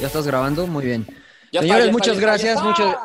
¿Ya estás grabando? Muy bien. Señores, muchas gracias. muchas,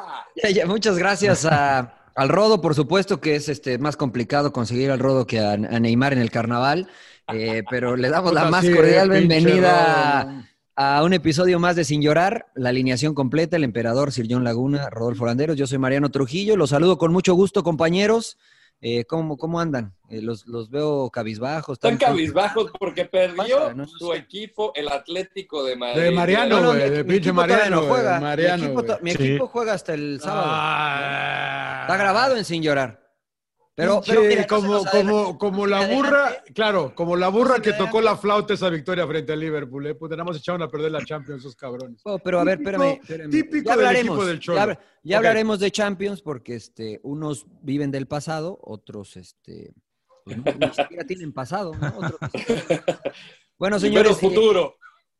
muchas gracias a, al Rodo, por supuesto, que es este más complicado conseguir al Rodo que a, a Neymar en el carnaval. eh, pero le damos la más cordial bienvenida a un episodio más de Sin Llorar. La alineación completa, el emperador Sir John Laguna, Rodolfo Landeros. Yo soy Mariano Trujillo. Los saludo con mucho gusto, compañeros. Eh, ¿cómo, ¿Cómo andan? Eh, los, los veo cabizbajos. Están cabizbajos porque perdió pasa? No su equipo, el Atlético de Madrid. De Mariano, No, no, güey, mi- de mi pinche Mariano, no güey, juega. Mariano, mi equipo, to- güey. mi Sí. equipo juega hasta el sábado. Ah. Está grabado en Sin Llorar. Pero, pero como, como, como la Adelante. burra, claro, como la burra se que me tocó la flauta esa victoria frente al Liverpool, eh. Puta, nada más echaron a perder la Champions esos cabrones. Oh, pero a ver, espérame. espérame. típico ya del hablaremos. equipo del Cholo. ya hablaremos de Champions porque este, unos viven del pasado, otros este, pues, no, ni siquiera tienen pasado. ¿no? Otros- bueno, señores. eh, futuro.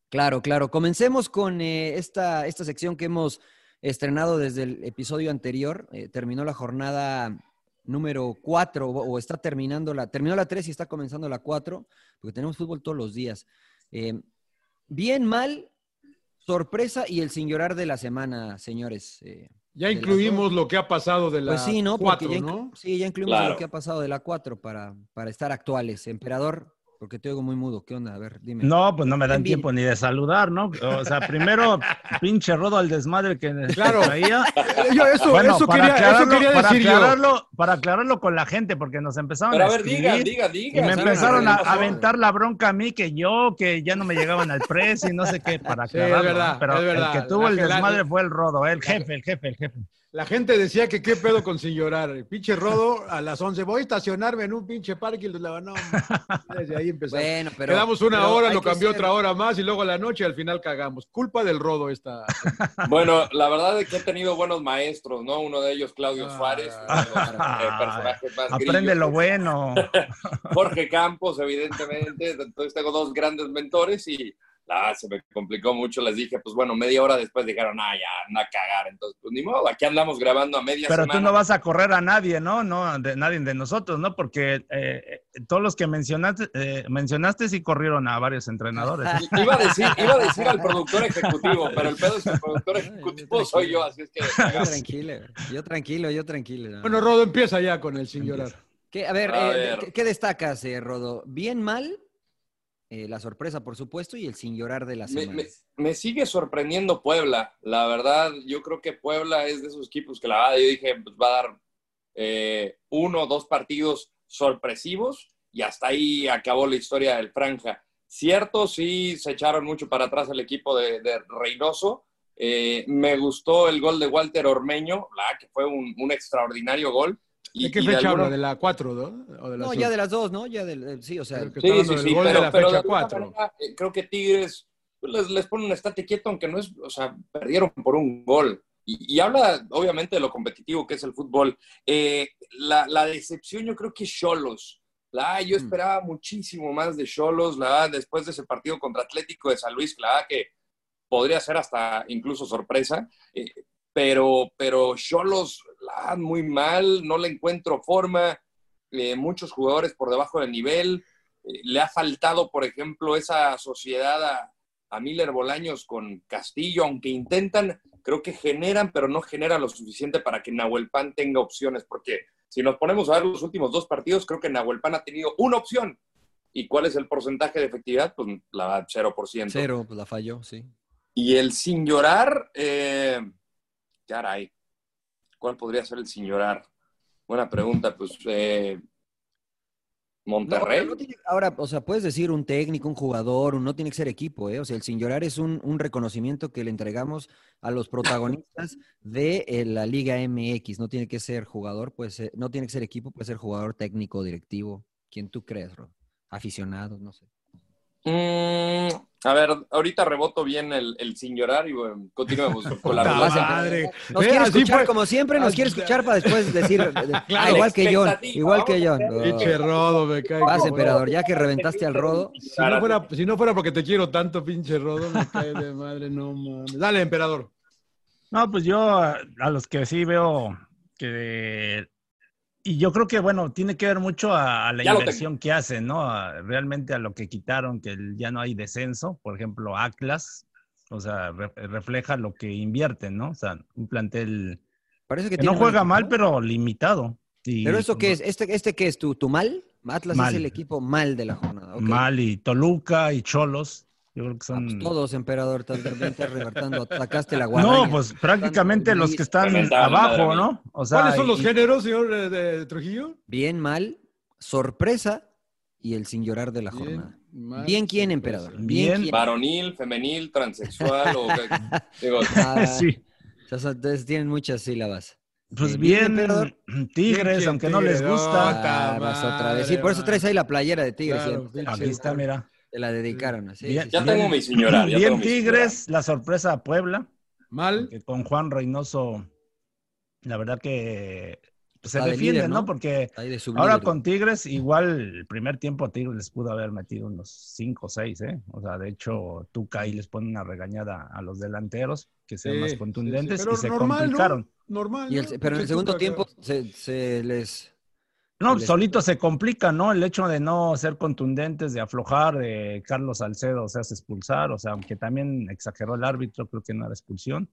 Claro, claro. Comencemos con eh, esta, esta sección que hemos estrenado desde el episodio anterior. Eh, terminó la jornada número 4 o, o está terminando la, terminó la 3 y está comenzando la 4, porque tenemos fútbol todos los días. Eh, bien, mal, sorpresa y el sin llorar de la semana, señores. Eh, Ya incluimos lo que ha pasado de la Pues sí, ¿no? Porque 4, ya, ¿no? Sí, ya incluimos Claro. lo que ha pasado de la 4 para, para estar actuales. Emperador, porque te oigo muy mudo. ¿Qué onda? A ver, dime. No, pues no me dan tiempo ni de saludar, ¿no? O sea, primero, pinche rodo al desmadre que Claro. traía. Yo eso, Bueno, eso, quería, eso aclararlo, quería para decir yo. aclararlo, para aclararlo con la gente, porque nos empezaron Pero a a ver, diga, escribir diga, y diga. me ¿saben empezaron a aventar la bronca a mí, que yo, que ya no me llegaban al precio y no sé qué, para Sí, es aclararlo. verdad, ¿no? Pero es verdad. el que tuvo el desmadre fue el rodo, el jefe, el jefe, el jefe. La gente decía que qué pedo con sin llorar. El pinche rodo a las 11. Voy a estacionarme en un pinche parque y los no, Desde ahí empezamos. Bueno, pero. Quedamos una pero hora, hay lo cambió ser- otra hora más y luego a la noche al final cagamos. Culpa del rodo esta. Bueno, la verdad es que he tenido buenos maestros, ¿no? Uno de ellos, Claudio Ah. Suárez, los eh, personajes más Aprende lo bueno. Jorge Campos, evidentemente. Entonces tengo dos grandes mentores y ah, se me complicó mucho. Les dije, pues bueno, media hora después dijeron, ah, ya, anda a cagar. Entonces, pues ni modo, aquí andamos grabando a media Pero semana. tú no vas a correr a nadie, ¿no? No, de nadie de nosotros, ¿no? Porque eh, todos los que mencionaste, eh, mencionaste sí corrieron a varios entrenadores. Iba a, decir, iba a decir al productor ejecutivo, pero el pedo es que el productor ejecutivo soy yo, así es que... Yo tranquilo, yo tranquilo, yo tranquilo. ¿no? Bueno, Rodo, empieza ya con el sin llorar. ¿Qué- a ver, A eh, ver. ¿qué, qué destacas, eh, Rodo? ¿Bien, mal? Eh, la sorpresa, por supuesto, y el sin llorar de la Me, semana. me- me sigue sorprendiendo Puebla. La verdad, yo creo que Puebla es de esos equipos que la verdad yo dije, pues va a dar eh, uno o dos partidos sorpresivos y hasta ahí acabó la historia del Franja. Cierto, sí se echaron mucho para atrás el equipo de, de Reynoso. Eh, me gustó el gol de Walter Ormeño, la que fue un, un extraordinario gol. Y- ¿De qué y fecha alguna- habla? ¿De la 4, no? ¿O de la No, ya de las dos, ¿no? Ya del, del- sí, o sea, Creo que Sí, sí, sí, gol de pero, la pero de fecha alguna 4. manera, eh, creo que Tigres pues, les, les pone un estate quieto, aunque no es, o sea, perdieron por un gol. Y, y habla, obviamente, de lo competitivo que es el fútbol. Eh, la, la decepción, yo creo que es Cholos. La, yo esperaba muchísimo más de Cholos, la después de ese partido contra Atlético de San Luis, la que podría ser hasta incluso sorpresa. eh, pero, pero Cholos, la muy mal, no le encuentro forma. eh, muchos jugadores por debajo del nivel. Eh, le ha faltado, por ejemplo, esa sociedad a, a Miller Bolaños con Castillo, aunque intentan, creo que generan, pero no generan lo suficiente para que Nahuel Pan tenga opciones, porque si nos ponemos a ver los últimos dos partidos, creo que Nahuel Pan ha tenido una opción. ¿Y cuál es el porcentaje de efectividad? Pues la 0%. cero, pues la falló, sí. Y el sin llorar, eh, caray, ¿cuál podría ser el sin llorar? Buena pregunta, pues eh, Monterrey. No, no tiene- ahora, o sea, puedes decir un técnico, un jugador, un- no tiene que ser equipo, ¿eh? O sea, el sin llorar es un, un reconocimiento que le entregamos a los protagonistas de eh, la Liga MX. No tiene que ser jugador, puede ser, no tiene que ser equipo, puede ser jugador técnico, directivo, quien tú creas, Ro. Aficionado, no sé. Mm, a ver, ahorita reboto bien el, el sin llorar y bueno, continuemos con la relación. madre. Nos quiere escuchar fue. como siempre, nos quiere escuchar para después decir, igual que John, Expectativa, igual que John. No. Pinche rodo, me cae. Vas, emperador, ya que reventaste al rodo. Si no, fuera, si no fuera porque te quiero tanto, pinche rodo, me cae de madre, no mames. Dale, emperador. No, pues yo a los que sí veo que... Y yo creo que, bueno, tiene que ver mucho a, a la Ya inversión que hacen, ¿no? A- realmente a lo que quitaron, que el- ya no hay descenso. Por ejemplo, Atlas, o sea, re- refleja lo que invierten, ¿no? O sea, un plantel Parece que que no juega equipo. mal, pero limitado. Y ¿Pero esto qué es? ¿Este, este qué es? ¿Tu, tu mal? Atlas Mal. es el equipo mal de la jornada. Mal, y Toluca y Cholos. Yo creo que Ah, pues son... todos, emperador, estás también estás revertando, atacaste la guadaña. no, pues prácticamente los que están abajo. ¿no? O sea, ¿Cuáles son los y- géneros, señor eh, de Trujillo? Bien, mal, sorpresa y el sin llorar de la jornada. mal, Bien, quién, emperador. Bien, Bien. quién. Varonil, femenil, transexual o digo, Ah, sí. o sea, entonces tienen muchas sílabas. Pues bien, emperador. Tigres, Bien, aunque no les gusta. Ah, vas otra vez. Sí, por eso traes ahí la playera de Tigres. Claro, sí, pinche- Aquí está, mira. Te la dedicaron. Sí, Bien. sí, ya sí. tengo mi señora. Ya Bien tengo mi Tigres, la sorpresa a Puebla, Mal. que con Juan Reynoso, la verdad que pues, se defiende, líder, ¿no? ¿no? Porque ahora con Tigres, igual el primer tiempo Tigres les pudo haber metido unos 5 o 6, ¿eh? O sea, de hecho, Tuca ahí les pone una regañada a los delanteros, que sean Sí, más sí, sí. contundentes Pero y se normal, complicaron. ¿no? Normal. Y el- ¿no? pero en el segundo tiempo se, se les... No, solito se complica, ¿no? El hecho de no ser contundentes, de aflojar, de Carlos Salcedo se hace expulsar, o sea, aunque también exageró el árbitro, creo que no era expulsión.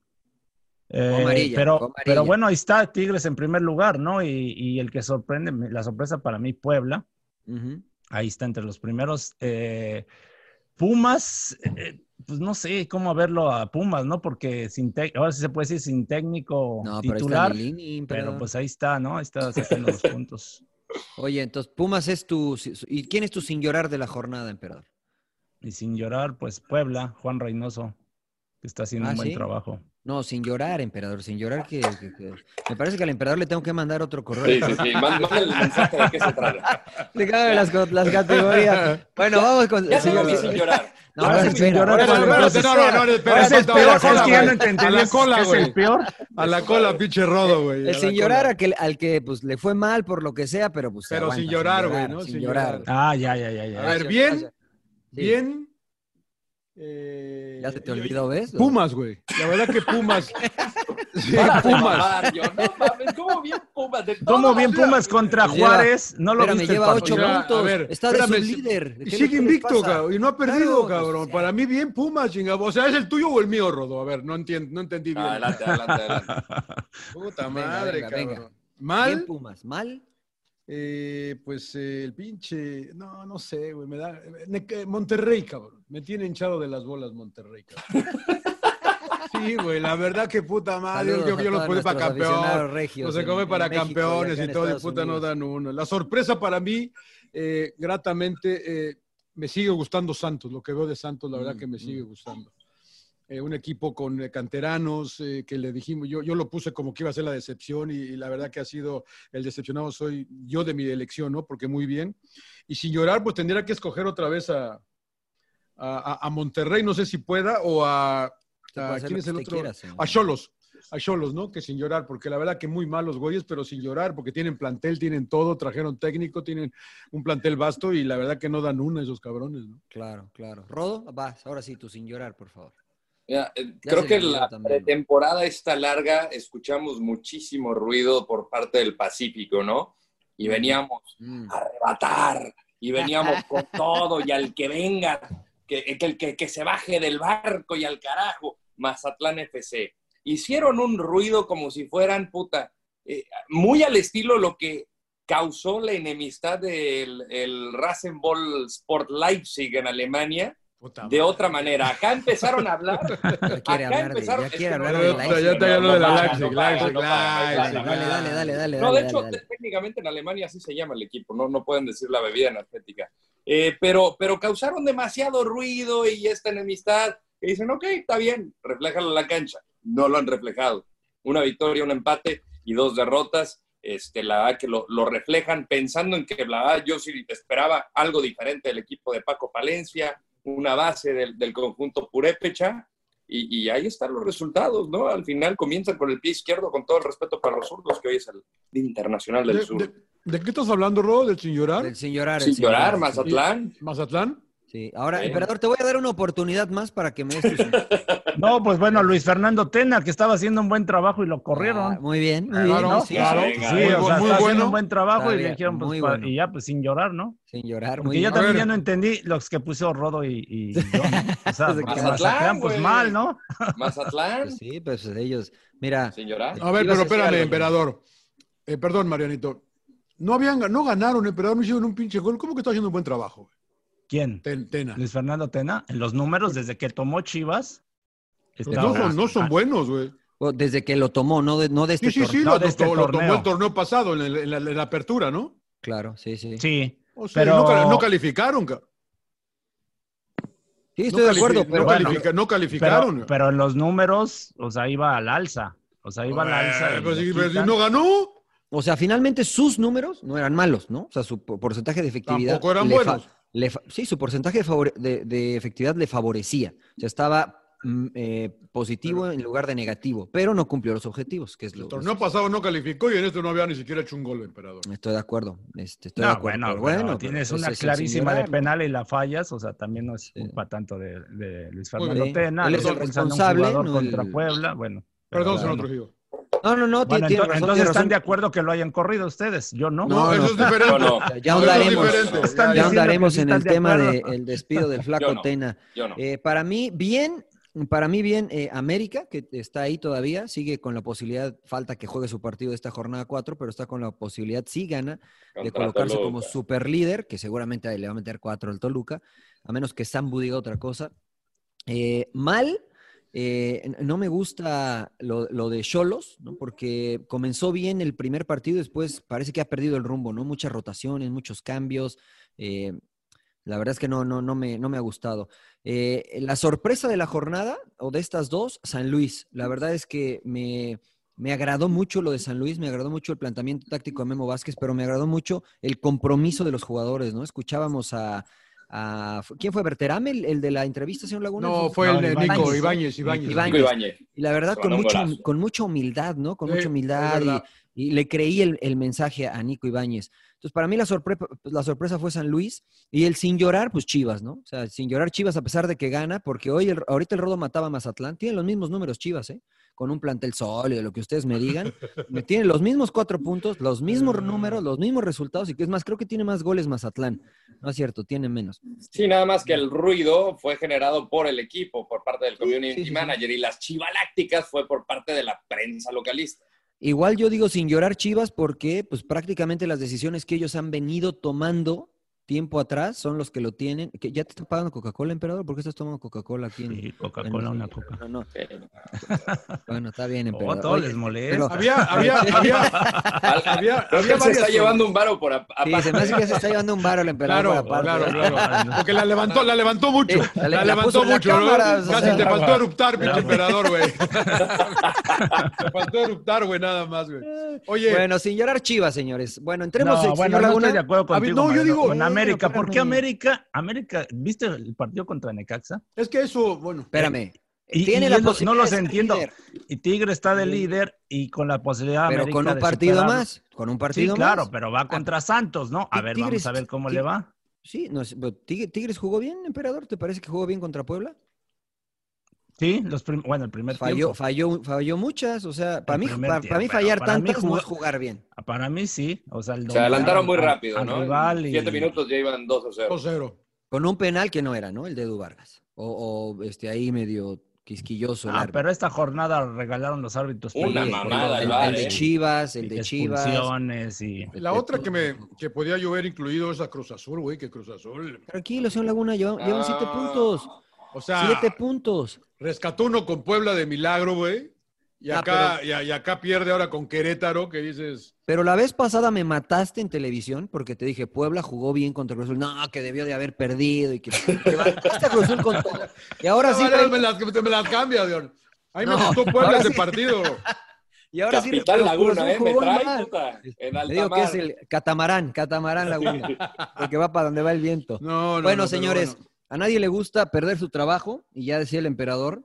Eh, amarilla, pero, amarilla. pero bueno, ahí está Tigres en primer lugar, ¿no? Y, y el que sorprende, la sorpresa para mí, Puebla, ahí está entre los primeros. Eh, Pumas, eh, pues no sé cómo verlo a Pumas, ¿no? Porque sin ahora sí se puede decir sin técnico No, pero ahí está titular, Lilini, pero emperador. pues ahí está, ¿no? Ahí está sacando los puntos. Oye, entonces Pumas es tu... ¿Y quién es tu sin llorar de la jornada, emperador? Y sin llorar, pues Puebla, Juan Reynoso, que está haciendo Ah, un buen ¿sí? trabajo. No, sin llorar, emperador, sin llorar que, que- que- Me parece que al emperador le tengo que mandar otro correo. Sí, sí, sí. Mándale el mensaje de qué se trata. Le cabe las, categorías. Bueno, vamos con... Ya mi sin llorar. No, ahora ¿cuál? espera, Espérate, no, no, no, espera, Ahora sí, espera, espera, a la Es que ya no entendí, A la ¿es- cola, es güey. el peor? A la cola, pinche rodo, güey. El la sin llorar al que, al que pues, le fue mal por lo que sea, pero pues se Pero aguanta, sin llorar, güey, ¿no? Sin, llorar. Ah, ya, ya, ya, ya. A ver, bien, bien. Eh, Ya se te olvidó, ¿ves? Pumas, güey. La verdad que Pumas. Sí, Pumas. yo, no mames, ¿cómo bien Pumas? De ¿Cómo bien Pumas contra Pues lleva- Juárez? No lo Espérame, viste lleva ocho puntos. a ver, Está de espérame, sublíder. Y ¿Qué sigue invicto, cabrón. Y no ha perdido, Claro, pues, cabrón. ya. Para mí, bien Pumas, chingado. O sea, ¿es el tuyo o el mío, Rodo? A ver, no, entiendo, no entendí bien. Adelante, adelante, adelante. Puta Venga, madre, venga, cabrón. venga. Mal. Bien Pumas, mal. Eh, pues eh, el pinche, no, no sé, güey, me da. ne- que- Monterrey, cabrón. Me tiene hinchado de las bolas Monterrey, cabrón. Sí, güey, la verdad que puta madre, Saludos yo, yo los pone para campeón, regios no se come en para México campeones y todo, y puta no dan uno. La sorpresa para mí, eh, gratamente, eh, me sigue gustando Santos, lo que veo de Santos, la Mm, verdad que me sigue gustando. Eh, un equipo con eh, canteranos eh, que le dijimos, yo, yo lo puse como que iba a ser la decepción y, y la verdad que ha sido el decepcionado soy yo de mi elección, ¿no? Porque muy bien. Y sin llorar, pues tendría que escoger otra vez a, a, Monterrey, no sé si pueda, o a, ¿quién es el otro? a Cholos. A Cholos, ¿no? Que sin llorar, porque la verdad que muy malos güeyes, pero sin llorar, porque tienen plantel, tienen todo, trajeron técnico, tienen un plantel vasto y la verdad que no dan una esos cabrones, ¿no? Claro, claro. Rodo, vas, ahora sí, tú sin llorar, por favor. Mira, eh, creo que la también, ¿no? pretemporada está larga, escuchamos muchísimo ruido por parte del Pacífico, ¿no? Y veníamos Mm. a arrebatar, y veníamos con todo, y al que venga, que, que, el que, que se baje del barco y al carajo, Mazatlán FC. Hicieron un ruido como si fueran, puta, eh, muy al estilo lo que causó la enemistad del el Rasenball Sport Leipzig en Alemania, de otra manera. Acá empezaron a hablar. Ya quiere acá hablar de, empezaron. ya quiere no- hablar Ya- de ya Leipzig. está hablando de la Leipzig, Leipzig. Dale, dale, dale, dale. No, dale, de hecho, dale, dale. técnicamente en Alemania así se llama el equipo, no, no pueden decir la bebida energética. Eh, pero, pero causaron demasiado ruido y esta enemistad. Que dicen, ok, está bien, refléjalo en la cancha. No lo han reflejado. Una victoria, un empate y dos derrotas. Este, la verdad que lo, lo reflejan pensando en que la verdad yo sí esperaba algo diferente del equipo de Paco Palencia, una base del, del conjunto Purépecha. Y, y ahí están los resultados, ¿no? Al final comienzan con el pie izquierdo, con todo el respeto para los zurdos, que hoy es el Internacional del ¿De, Sur. de- de qué estás hablando, Ro? ¿Del sin llorar? Del sin llorar. el Sin sin llorar. Mazatlán. ¿Mazatlán? Sí, ahora, Sí. emperador, te voy a dar una oportunidad más para que me des tus... No, pues bueno, Luis Fernando Tena, que estaba haciendo un buen trabajo y lo corrieron. Ah, muy bien, muy Claro, bien. ¿no? sí, claro. sí, venga. Sí, Muy o sea, muy está haciendo bueno. un buen trabajo y le dijeron, pues, muy bueno. y ya, pues sin llorar, ¿no? Sin llorar, muy Porque yo bien. también ya no entendí los que puso Rodo y, y yo. O sea, porque Mazatlán, Mazatlán, pues güey. mal, ¿no? Mazatlán. Pues sí, pues ellos, mira, Sin llorar. A ver, pero espérame, emperador. Eh, perdón, Marianito. No habían, no ganaron, emperador, no hicieron un pinche gol. ¿Cómo que está haciendo un buen trabajo? ¿Quién? Ten- Tena. Luis Fernando Tena. En los números, desde que tomó Chivas. Pues está- no son, no son ah, buenos, güey. desde que lo tomó, no de, no de este Sí, sí, sí, torneo. No, lo, de este lo- tomó el torneo pasado, en, el- en la, en la apertura, ¿no? Claro, sí, sí. Sí, Sí, O sea, Pero- no, no calificaron. ca- estoy no de acuerdo, no pero bueno, no calificaron. pero, pero en los números, o sea, iba al alza. O sea, iba al alza. Eh, y pues, si- pero si quitan. no ganó, O sea, finalmente sus números no eran malos, ¿no? O sea, su po- porcentaje de efectividad. Tampoco eran le fa- buenos. le fa- sí, su porcentaje de, favore- de- de efectividad le favorecía. O sea, estaba eh, positivo en lugar de negativo, pero no cumplió los objetivos, que es lo el torneo pasado no calificó y en este no había ni siquiera hecho un gol, emperador. Estoy de acuerdo. Este, estoy No, de acuerdo. bueno, pero bueno, tienes pero una clarísima de penal y la fallas, o sea, también no es Sí. culpa tanto de, de Luis Fernando bien. Tena. Él es el un responsable, no contra el- Puebla, bueno. Perdón, señor. Trujillo. No, no, no, Bueno, tiene, tiene ento- razón. entonces están razón. de acuerdo que lo hayan corrido ustedes, yo no. No, eso es diferente. No. Ya es ahondaremos, ya ahondaremos en el de tema del despido del flaco Yo no. Tena. Yo no. Eh, para mí, bien, para mí, bien, eh, América, que está ahí todavía, sigue con la posibilidad, falta que juegue su partido de esta jornada 4, pero está con la posibilidad, si gana, de colocarse como super líder, que seguramente le va a meter 4 al Toluca, a menos que Sambu diga otra cosa. Eh, mal, eh, no me gusta lo, lo de Cholos, ¿no? porque comenzó bien el primer partido, después parece que ha perdido el rumbo, ¿no? Muchas rotaciones, muchos cambios. eh, la verdad es que no, no, no, me, no me ha gustado. Eh, la sorpresa de la jornada, o de estas dos, San Luis. La verdad es que me, me agradó mucho lo de San Luis, me agradó mucho el planteamiento táctico de Memo Vázquez, pero me agradó mucho el compromiso de los jugadores, ¿no? Escuchábamos a... a- ¿Quién fue? ¿Berterame, el, el de la entrevista, señor Laguna? No, fue No, el de. Nico, Ibáñez, Ibáñez. Ibáñez. Nico Ibáñez. Y la verdad, con, mucho, con mucha humildad, ¿no? Con Sí, mucha humildad y, le creí el, el mensaje a Nico Ibáñez. Entonces, para mí la, sorpre- la sorpresa fue San Luis y el sin llorar, pues Chivas, ¿no? O sea, sin llorar Chivas a pesar de que gana, porque hoy el- ahorita el Rodo mataba a Mazatlán. Tienen los mismos números Chivas, ¿eh? Con un plantel sólido, lo que ustedes me digan. me tienen los mismos cuatro puntos, los mismos números, los mismos resultados y que es más, creo que tiene más goles Mazatlán. No es cierto, tiene menos. Sí, nada más que el ruido fue generado por el equipo, por parte del community sí, sí, sí. manager, y las chivalácticas fue por parte de la prensa localista. Igual yo digo sin llorar Chivas porque pues prácticamente las decisiones que ellos han venido tomando tiempo atrás son los que lo tienen. que ¿Ya te está pagando Coca-Cola, emperador? ¿Por qué estás tomando Coca-Cola aquí? En, Sí, Coca-Cola, en- una coca. No, no. Bueno, está bien, emperador. Oh, todo Oye, les molesta. pero- Había, había, había, Al- había, había se está llevando un varo por ap- Sí, aparte. se me hace que se está llevando un varo el emperador Claro, por claro, claro. Porque la levantó, la levantó mucho. Sí, la- la, levantó en la mucho, ¿no? Casi sea. te faltó eruptar, pinche emperador, güey. te faltó eruptar, güey, nada más, güey. Oye, Bueno, sin llorar Chivas, señores. Bueno, entremos No, señor bueno, no estoy de acuerdo A contigo. no, yo digo- América. ¿Por qué. América? América, ¿viste el partido contra Necaxa? es que eso, bueno. Espérame. Y, Tiene y la no- los entiendo. líder. Y Tigre está de líder y con la posibilidad Pero América con un de partido más. Con un Sí, partido claro, más. pero va contra Santos, ¿no? A ver, Tigres- vamos a ver cómo le va. Sí, no Tigres jugó bien, emperador. ¿Te parece que jugó bien contra Puebla? Sí, los prim- bueno, el primer Falló, tiempo. falló, falló muchas. O sea, para El mí, para, mí fallar para mí tantas no es jugar bien. Para mí sí. O sea, el Se adelantaron muy rápido, al ¿no? rival En y- siete minutos ya iban 2 a 0. 2-0. Con un penal que no era, ¿no? El de Edu Vargas. O, o, este ahí medio quisquilloso. Ah, pero esta jornada regalaron los árbitros. Una penales, mamada, el, el el de ¿eh? Chivas, el y de Chivas. expulsiones y... La otra que me que podía llover incluido es a Cruz Azul, güey, que Cruz Azul. Tranquilo, señor Laguna, llevan, llevan siete Ah. puntos. O sea, Siete puntos. Rescató uno con Puebla de milagro, güey. Y Ah, acá, y, y acá pierde ahora con Querétaro, que dices. Pero la vez pasada me mataste en televisión porque te dije, Puebla jugó bien contra Cruz Azul. No, que debió de haber perdido y que, que va- esta Cruz Azul con todo. Y ahora sí, "No, vale, me las, me las cambia, Dion. A mí me No, gustó Puebla ese sí. partido. y ahora sí, Capital Cruz Laguna, Azul ¿eh? Me trae, mal. puta. En Le alta digo que es el catamarán, catamarán Laguna, porque va para donde va el viento. No, no, bueno, no, señores, bueno. A nadie le gusta perder su trabajo y ya decía el emperador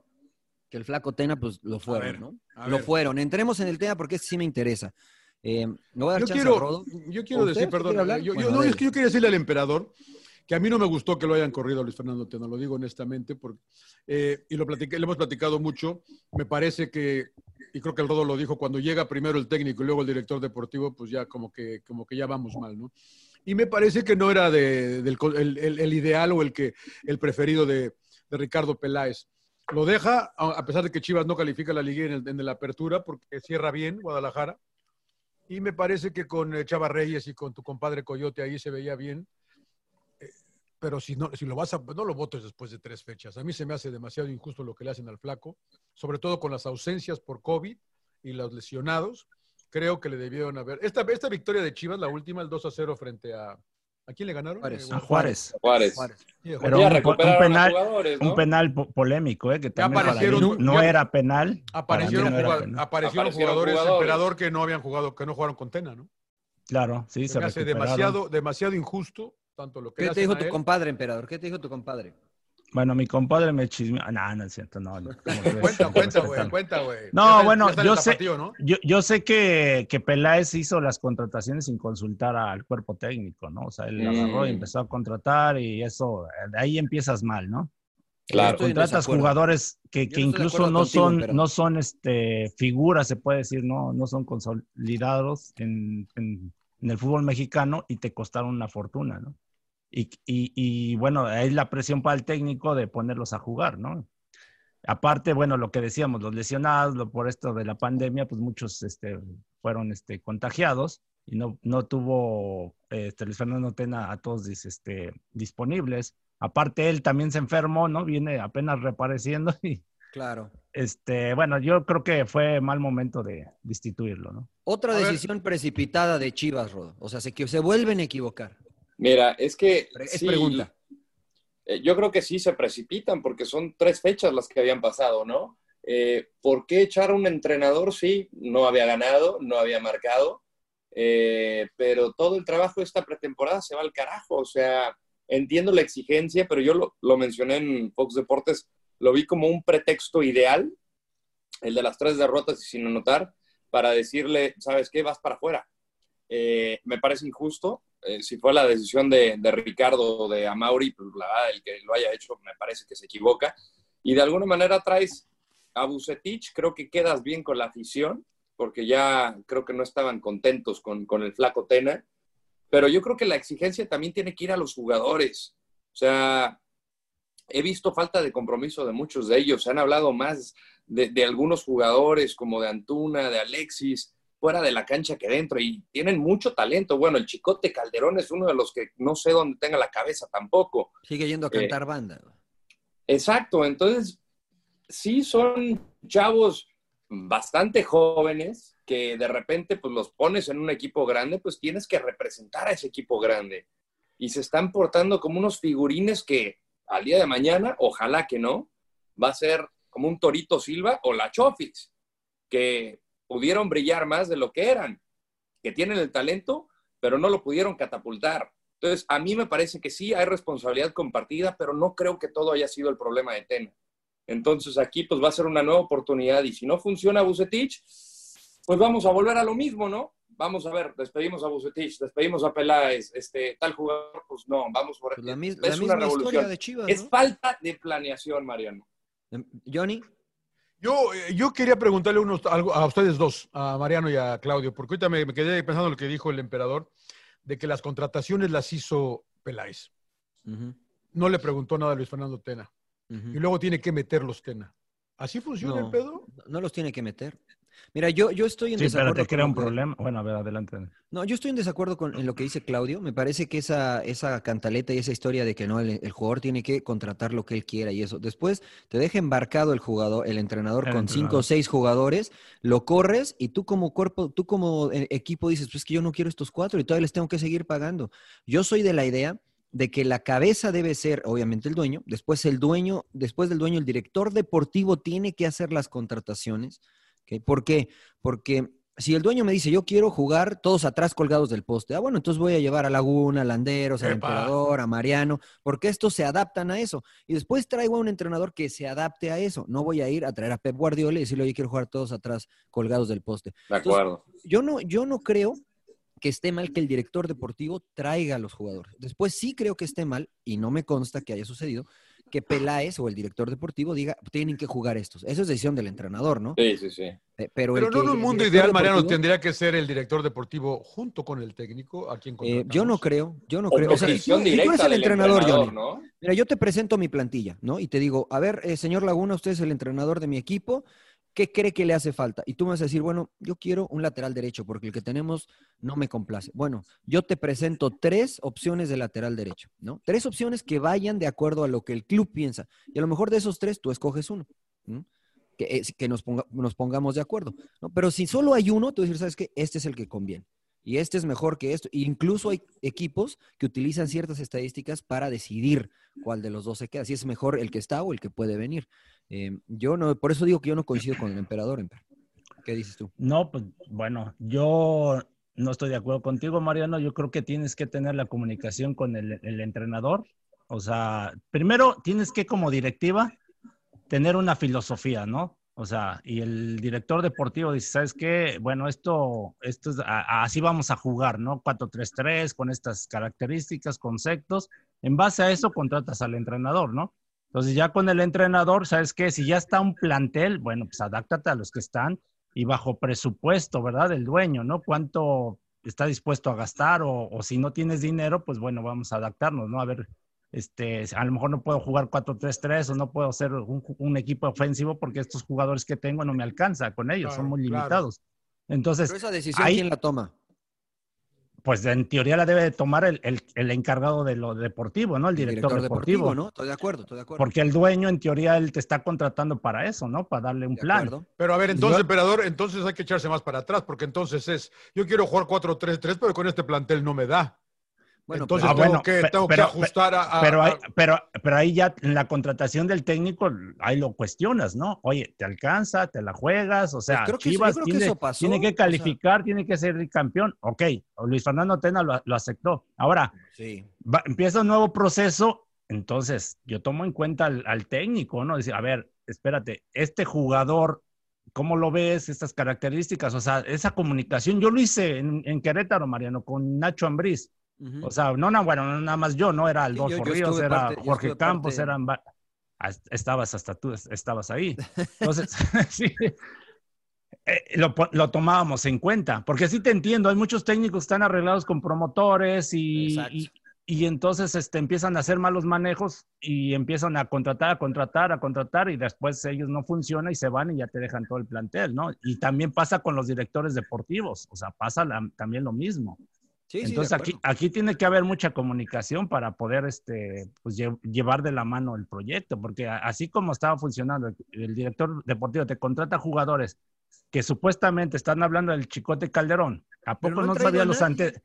que el flaco Tena, pues lo fueron, ver, ¿no? Lo ver. fueron. Entremos en el tema porque este sí me interesa. Eh, le voy a dar Yo a quiero, Rodo. yo quiero ¿O usted decir, perdón, yo, no, es que yo quería decirle al emperador que a mí no me gustó que lo hayan corrido a Luis Fernando Tena, lo digo honestamente, porque, eh, y lo, platiqué, lo hemos platicado mucho, me parece que, y creo que el Rodo lo dijo, cuando llega primero el técnico y luego el director deportivo, pues ya como que, como que ya vamos mal, ¿no? Y me parece que no era de- del el, ideal o el, que, el preferido de, de Ricardo Peláez. Lo deja, a pesar de que Chivas no califica la liga en, el- la apertura, porque cierra bien Guadalajara. Y me parece que con eh, Chava Reyes y con tu compadre Coyote ahí se veía bien. Eh, Pero si no, si lo vas a, no lo votes después de tres fechas. A mí se me hace demasiado injusto lo que le hacen al flaco, sobre todo con las ausencias por COVID y los lesionados. Creo que le debieron haber. Esta, esta victoria de Chivas, la última, el 2 a 0 frente a. ¿A quién le ganaron? Juárez. Eh, A Juárez. Juárez. Sí, a Pero Ya un, un penal, un penal po- polémico, ¿eh? que también para mí no ya- era penal. Aparecieron, no era jugad- penal. aparecieron Aparecieron jugadores, jugadores. emperador que no habían jugado, que no jugaron con Tena, ¿no? Claro, sí, Se se me hace demasiado, demasiado injusto, tanto lo que ¿Qué te dijo tu él. compadre, emperador? ¿Qué te dijo tu compadre? Bueno, mi compadre me chismeó. Ah, No, no es cierto, no. no. Cuenta, cuenta, güey, cuenta, güey. No, bueno, yo sé, tapatío, ¿no? yo, yo sé que, que Peláez hizo las contrataciones sin consultar al cuerpo técnico, ¿no? O sea, él Mm. agarró y empezó a contratar y eso, de ahí empiezas mal, ¿no? Claro. Contratas jugadores que, que no incluso no contigo, son, pero- no son este, figuras, se puede decir, no, no son consolidados en, en- en el fútbol mexicano y te costaron una fortuna, ¿no? Y, y, y, bueno, es la presión para el técnico de ponerlos a jugar, ¿no? Aparte, bueno, lo que decíamos, los lesionados, lo, por esto de la pandemia, pues muchos este, fueron este, contagiados y no, no tuvo este, Luis Fernando Tena a todos este, disponibles. Aparte, él también se enfermó, ¿no? Viene apenas reapareciendo y, Claro. este, bueno, yo creo que fue mal momento de destituirlo, ¿no? Otra A ver. decisión precipitada de Chivas, Rodo. O sea, se, que se vuelven a equivocar. Mira, es que. Es sí, pregunta. eh, yo creo que sí se precipitan porque son tres fechas las que habían pasado, ¿no? Eh, ¿Por qué echar a un entrenador? Sí, no había ganado, no había marcado, eh, pero todo el trabajo de esta pretemporada se va al carajo. O sea, entiendo la exigencia, pero yo lo, lo mencioné en Fox Deportes, lo vi como un pretexto ideal, el de las tres derrotas y sin anotar, para decirle, ¿sabes qué? Vas para afuera. Eh, me parece injusto. Eh, si fue la decisión de, de Ricardo o de Amauri, pues la el que lo haya hecho me parece que se equivoca. Y de alguna manera traes a Bucetich, creo que quedas bien con la afición, porque ya creo que no estaban contentos con, con el flaco Tena. Pero yo creo que la exigencia también tiene que ir a los jugadores. O sea, he visto falta de compromiso de muchos de ellos. Se han hablado más de, de algunos jugadores como de Antuna, de Alexis, fuera de la cancha que dentro y tienen mucho talento. Bueno, el Chicote Calderón es uno de los que no sé dónde tenga la cabeza tampoco. Sigue yendo a cantar banda. Exacto, entonces sí son chavos bastante jóvenes que de repente pues los pones en un equipo grande, pues tienes que representar a ese equipo grande. Y se están portando como unos figurines que al día de mañana, ojalá que no, va a ser como un Torito Silva o la Chofix, que pudieron brillar más de lo que eran, que tienen el talento, pero no lo pudieron catapultar. Entonces, a mí me parece que sí hay responsabilidad compartida, pero no creo que todo haya sido el problema de Tena. Entonces, aquí pues va a ser una nueva oportunidad y si no funciona Bucetich, pues vamos a volver a lo mismo, ¿no? Vamos a ver, despedimos a Bucetich, despedimos a Peláez, este, tal jugador, pues no, vamos por. Pues la, es una revolución. De Chivas, Es falta de planeación, Mariano. Em, Johnny. Yo, eh, yo quería preguntarle unos, algo a ustedes dos, a Mariano y a Claudio, porque ahorita me, quedé pensando en lo que dijo el emperador, de que las contrataciones las hizo Peláez. No le preguntó nada a Luis Fernando Tena. Y luego tiene que meterlos Tena. ¿Así funciona el pedo? No los tiene que meter. Mira, yo, yo estoy en sí, desacuerdo. Pero te crea un problema. Bueno, a ver, adelante. No, yo estoy en desacuerdo con en lo que dice Claudio. Me parece que esa, esa cantaleta y esa historia de que no, el, jugador tiene que contratar lo que él quiera y eso. Después te deja embarcado el jugador, el entrenador con cinco o seis jugadores, lo corres y tú como cuerpo, tú como eh, equipo dices, pues que yo no quiero estos cuatro y todavía les tengo que seguir pagando. Yo soy de la idea de que la cabeza debe ser, obviamente, el dueño, después el dueño, después del dueño, el director deportivo tiene que hacer las contrataciones ¿Por qué? Porque si el dueño me dice, yo quiero jugar todos atrás colgados del poste, ah, bueno, entonces voy a llevar a Laguna, a Landeros, al Emperador, a Mariano, porque estos se adaptan a eso. Y después traigo a un entrenador que se adapte a eso. No voy a ir a traer a Pep Guardiola y decirle, oye, quiero jugar todos atrás colgados del poste. De acuerdo. yo, no, yo no creo que esté mal que el director deportivo traiga a los jugadores. Después sí creo que esté mal, y no me consta que haya sucedido, que Peláez o el director deportivo diga, tienen que jugar estos. Eso es decisión del entrenador, ¿no? Sí, sí, sí. Eh, pero, pero no en un mundo ideal, Mariano, tendría que ser el director deportivo junto con el técnico a quien eh, Yo no creo, yo no creo. O sea, si, tú, eres el entrenador, Johnny, mira, yo te presento mi plantilla, ¿no? Y te digo, a ver, eh, señor Laguna, usted es el entrenador de mi equipo ¿qué cree que le hace falta? Y tú me vas a decir, bueno, yo quiero un lateral derecho porque el que tenemos no me complace. Bueno, yo te presento tres opciones de lateral derecho, ¿no? Tres opciones que vayan de acuerdo a lo que el club piensa. Y a lo mejor de esos tres tú escoges uno. Que, que nos, nos, pongamos de acuerdo. ¿no? Pero si solo hay uno, tú dices, ¿sabes qué? Este es el que conviene. Y este es mejor que esto. incluso hay equipos que utilizan ciertas estadísticas para decidir cuál de los dos se queda. Si es mejor el que está o el que puede venir. Em, yo no, por eso digo que yo no coincido con el emperador. ¿Qué dices tú? No, pues bueno, yo no estoy de acuerdo contigo, Mariano. Yo creo que tienes que tener la comunicación con el, entrenador. O sea, primero tienes que como directiva tener una filosofía, ¿no? O sea, y el director deportivo dice, ¿sabes qué? Bueno, esto, esto es, así vamos a jugar, ¿no? 4-3-3, con estas características, conceptos. En base a eso contratas al entrenador, ¿no? Entonces ya con el entrenador, ¿sabes qué? Si ya está un plantel, bueno, pues adáctate a los que están y bajo presupuesto, ¿verdad? Del dueño, ¿no? ¿Cuánto está dispuesto a gastar o, si no tienes dinero, pues bueno, vamos a adaptarnos, ¿no? A ver, este, a lo mejor no puedo jugar 4-3-3 o no puedo ser un, equipo ofensivo porque estos jugadores que tengo no me alcanza con ellos, son muy limitados. Entonces, Pero esa decisión, ¿quién la toma? Pues en teoría la debe de tomar el, el, encargado de lo deportivo, ¿no? El director, deportivo. ¿no? Estoy de acuerdo, estoy de acuerdo. Porque el dueño, en teoría, él te está contratando para eso, ¿no? Para darle un plan. Pero a ver, entonces, emperador, entonces hay que echarse más para atrás, porque entonces es, yo quiero jugar 4-3-3, pero con este plantel no me da. Bueno, Entonces tengo, que, tengo que, ajustar a, pero, pero, pero, ahí ya en la contratación del técnico, ahí lo cuestionas, ¿no? Oye, ¿te alcanza? ¿Te la juegas? O pues sea, Chivas tiene, que calificar, tiene que ser campeón. Ok, Luis Fernando Tena lo, aceptó. Ahora, empieza un nuevo proceso, entonces yo tomo en cuenta al, técnico, ¿no? Decir, a ver, espérate, este jugador ¿Cómo lo ves? Estas características, o sea, esa comunicación. Yo lo hice en, en Querétaro, Mariano, con Nacho Ambriz. O sea, no, no, bueno, no nada más yo, no era Adolfo Ríos, era Jorge Campos, eran... Ah, estabas hasta tú, estabas ahí. Entonces, sí, eh, lo, lo, tomábamos en cuenta, porque sí te entiendo, hay muchos técnicos que están arreglados con promotores y, y entonces este, empiezan a hacer malos manejos y empiezan a contratar, a contratar, a contratar y después ellos no funcionan y se van y ya te dejan todo el plantel, ¿no? Y también pasa con los directores deportivos, o sea, pasa la- también lo mismo. Sí, sí, de Entonces aquí, acuerdo. aquí tiene que haber mucha comunicación para poder este, pues, lle- llevar de la mano el proyecto, porque así como estaba funcionando, el, el director deportivo te contrata jugadores que supuestamente están hablando del Chicote Calderón, ¿a Pero poco no no, sabía a los nadie. ante...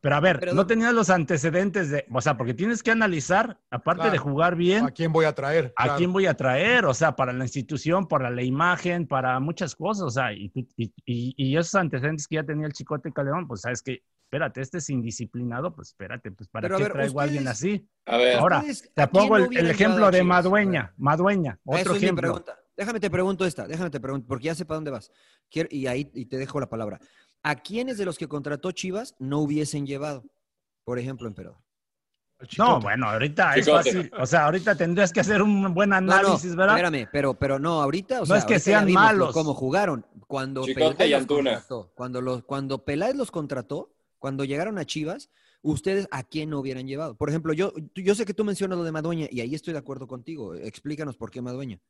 Pero a ver, Pero no no- tenía los antecedentes de, o sea, porque tienes que analizar, aparte de Claro. jugar bien, ¿A quién voy a traer? ¿A Claro. quién voy a traer? O sea, para la institución, para la imagen, para muchas cosas. O sea, y, y- y esos antecedentes que ya tenía el Chicote Calderón, pues sabes que, espérate, este es indisciplinado, pues espérate, pues para Pero qué ver, traigo a alguien así. A ver, Ahora, ¿Ustedes te pongo no el, ejemplo de? Madueña, Madueña, Eso otro es mi ejemplo. pregunta. Déjame te pregunto esta, déjame te pregunto, porque ya sé para dónde vas. Quiero- y ahí y te dejo la palabra. ¿A quiénes de los que contrató Chivas no hubiesen llevado? Por ejemplo, Emperador. No, bueno, ahorita es Chicote. fácil. O sea, ahorita tendrías que hacer un buen No, no, análisis, ¿verdad? espérame, pero, pero no, ahorita, o No sea, es que sean malos. cómo jugaron. Cuando Chicote Peláez y los Antuna. contrató, cuando, los, cuando Peláez los contrató, cuando llegaron a Chivas, ¿ustedes a quién no hubieran llevado? Por ejemplo, yo, yo sé que tú mencionas lo de Madueña y ahí estoy de acuerdo contigo. Explícanos por qué Madueña.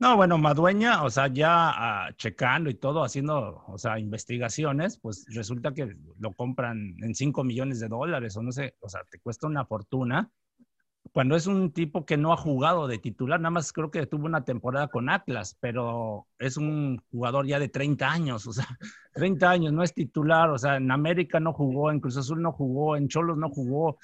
No, bueno, Madueña, o sea, ya ah, checando y todo, haciendo, o sea, investigaciones, pues resulta que lo compran en 5 millones de dólares o no sé, o sea, te cuesta una fortuna. Cuando es un tipo que no ha jugado de titular, nada más creo que tuvo una temporada con Atlas, pero es un jugador ya de 30 años, o sea, 30 años, no es titular, o sea, en América no jugó, en Cruz Azul no jugó, en Cholos no jugó,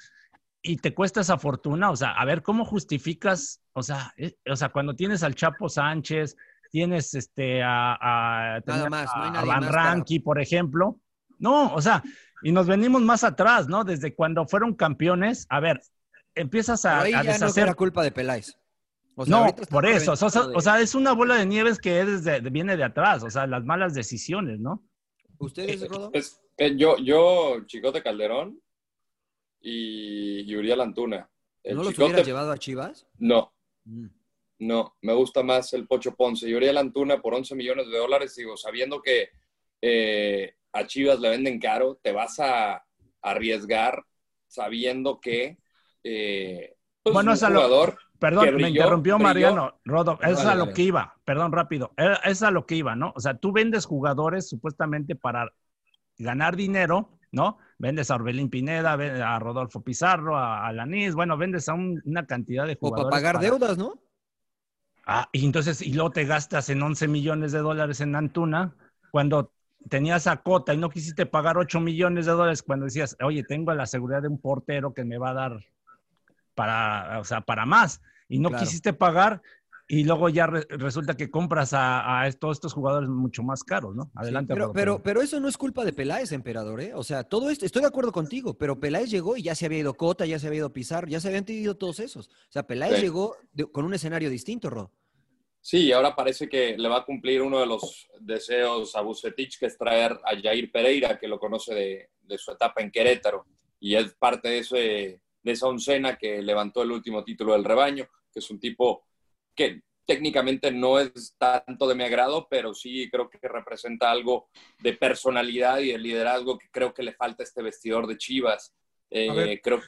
y te cuesta esa fortuna, o sea, a ver cómo justificas, o sea, eh, o sea, cuando tienes al Chapo Sánchez, tienes este a, a, tenías más, no hay a- nadie a Van más Ranqui, por ejemplo. No, o sea, y nos venimos más atrás, ¿no? Desde cuando fueron campeones, a ver, empiezas a, ahí a ya no deshacer. era culpa de Peláez. O sea, no, por eso, o sea, reventando de- o sea, es una bola de nieves que desde- viene de atrás, o sea, las malas decisiones, ¿no? ¿Ustedes, Rodo? Es que yo, yo, Chicote Calderón y, y Uriel Antuna. El ¿No los Chicote- hubieras llevado a Chivas? No, Mm. no, me gusta más el Pocho Ponce. Y Uriel Antuna por 11 millones de dólares, digo, sabiendo que eh, a Chivas le venden caro, te vas a arriesgar sabiendo que eh, pues, Bueno, un es a lo- jugador Perdón, que me interrumpió brilló- Mariano. Rodo, eso es a lo que iba. Perdón, rápido. Eh, Es a lo que iba, ¿no? O sea, tú vendes jugadores supuestamente para ganar dinero, ¿no? Vendes a Orbelín Pineda, a Rodolfo Pizarro, a Alanis, bueno, vendes a un- una cantidad de O jugadores. para pagar para- deudas, ¿no? Ah, y entonces, y luego te gastas en 11 millones de dólares en Antuna, cuando tenías a Cota y no quisiste pagar 8 millones de dólares, cuando decías, oye, tengo la seguridad de un portero que me va a dar para, o sea, para más, y no Claro. quisiste pagar, y luego ya re- resulta que compras a, a todos estos jugadores mucho más caros, ¿no? Adelante, pero, pero, pero eso no es culpa de Peláez, emperador, ¿eh? O sea, todo esto, estoy de acuerdo contigo, pero Peláez llegó y ya se había ido Cota, ya se había ido Pizarro, ya se habían ido todos esos. O sea, Peláez Sí. llegó de- con un escenario distinto, Rod. Sí, y ahora parece que le va a cumplir uno de los deseos a Bucetich, que es traer a Jair Pereira, que lo conoce de, de su etapa en Querétaro, y es parte de, ese, de esa oncena que levantó el último título del rebaño, que es un tipo que técnicamente no es tanto de mi agrado, pero sí creo que representa algo de personalidad y de liderazgo que creo que le falta a este vestidor de Chivas. Eh, creo,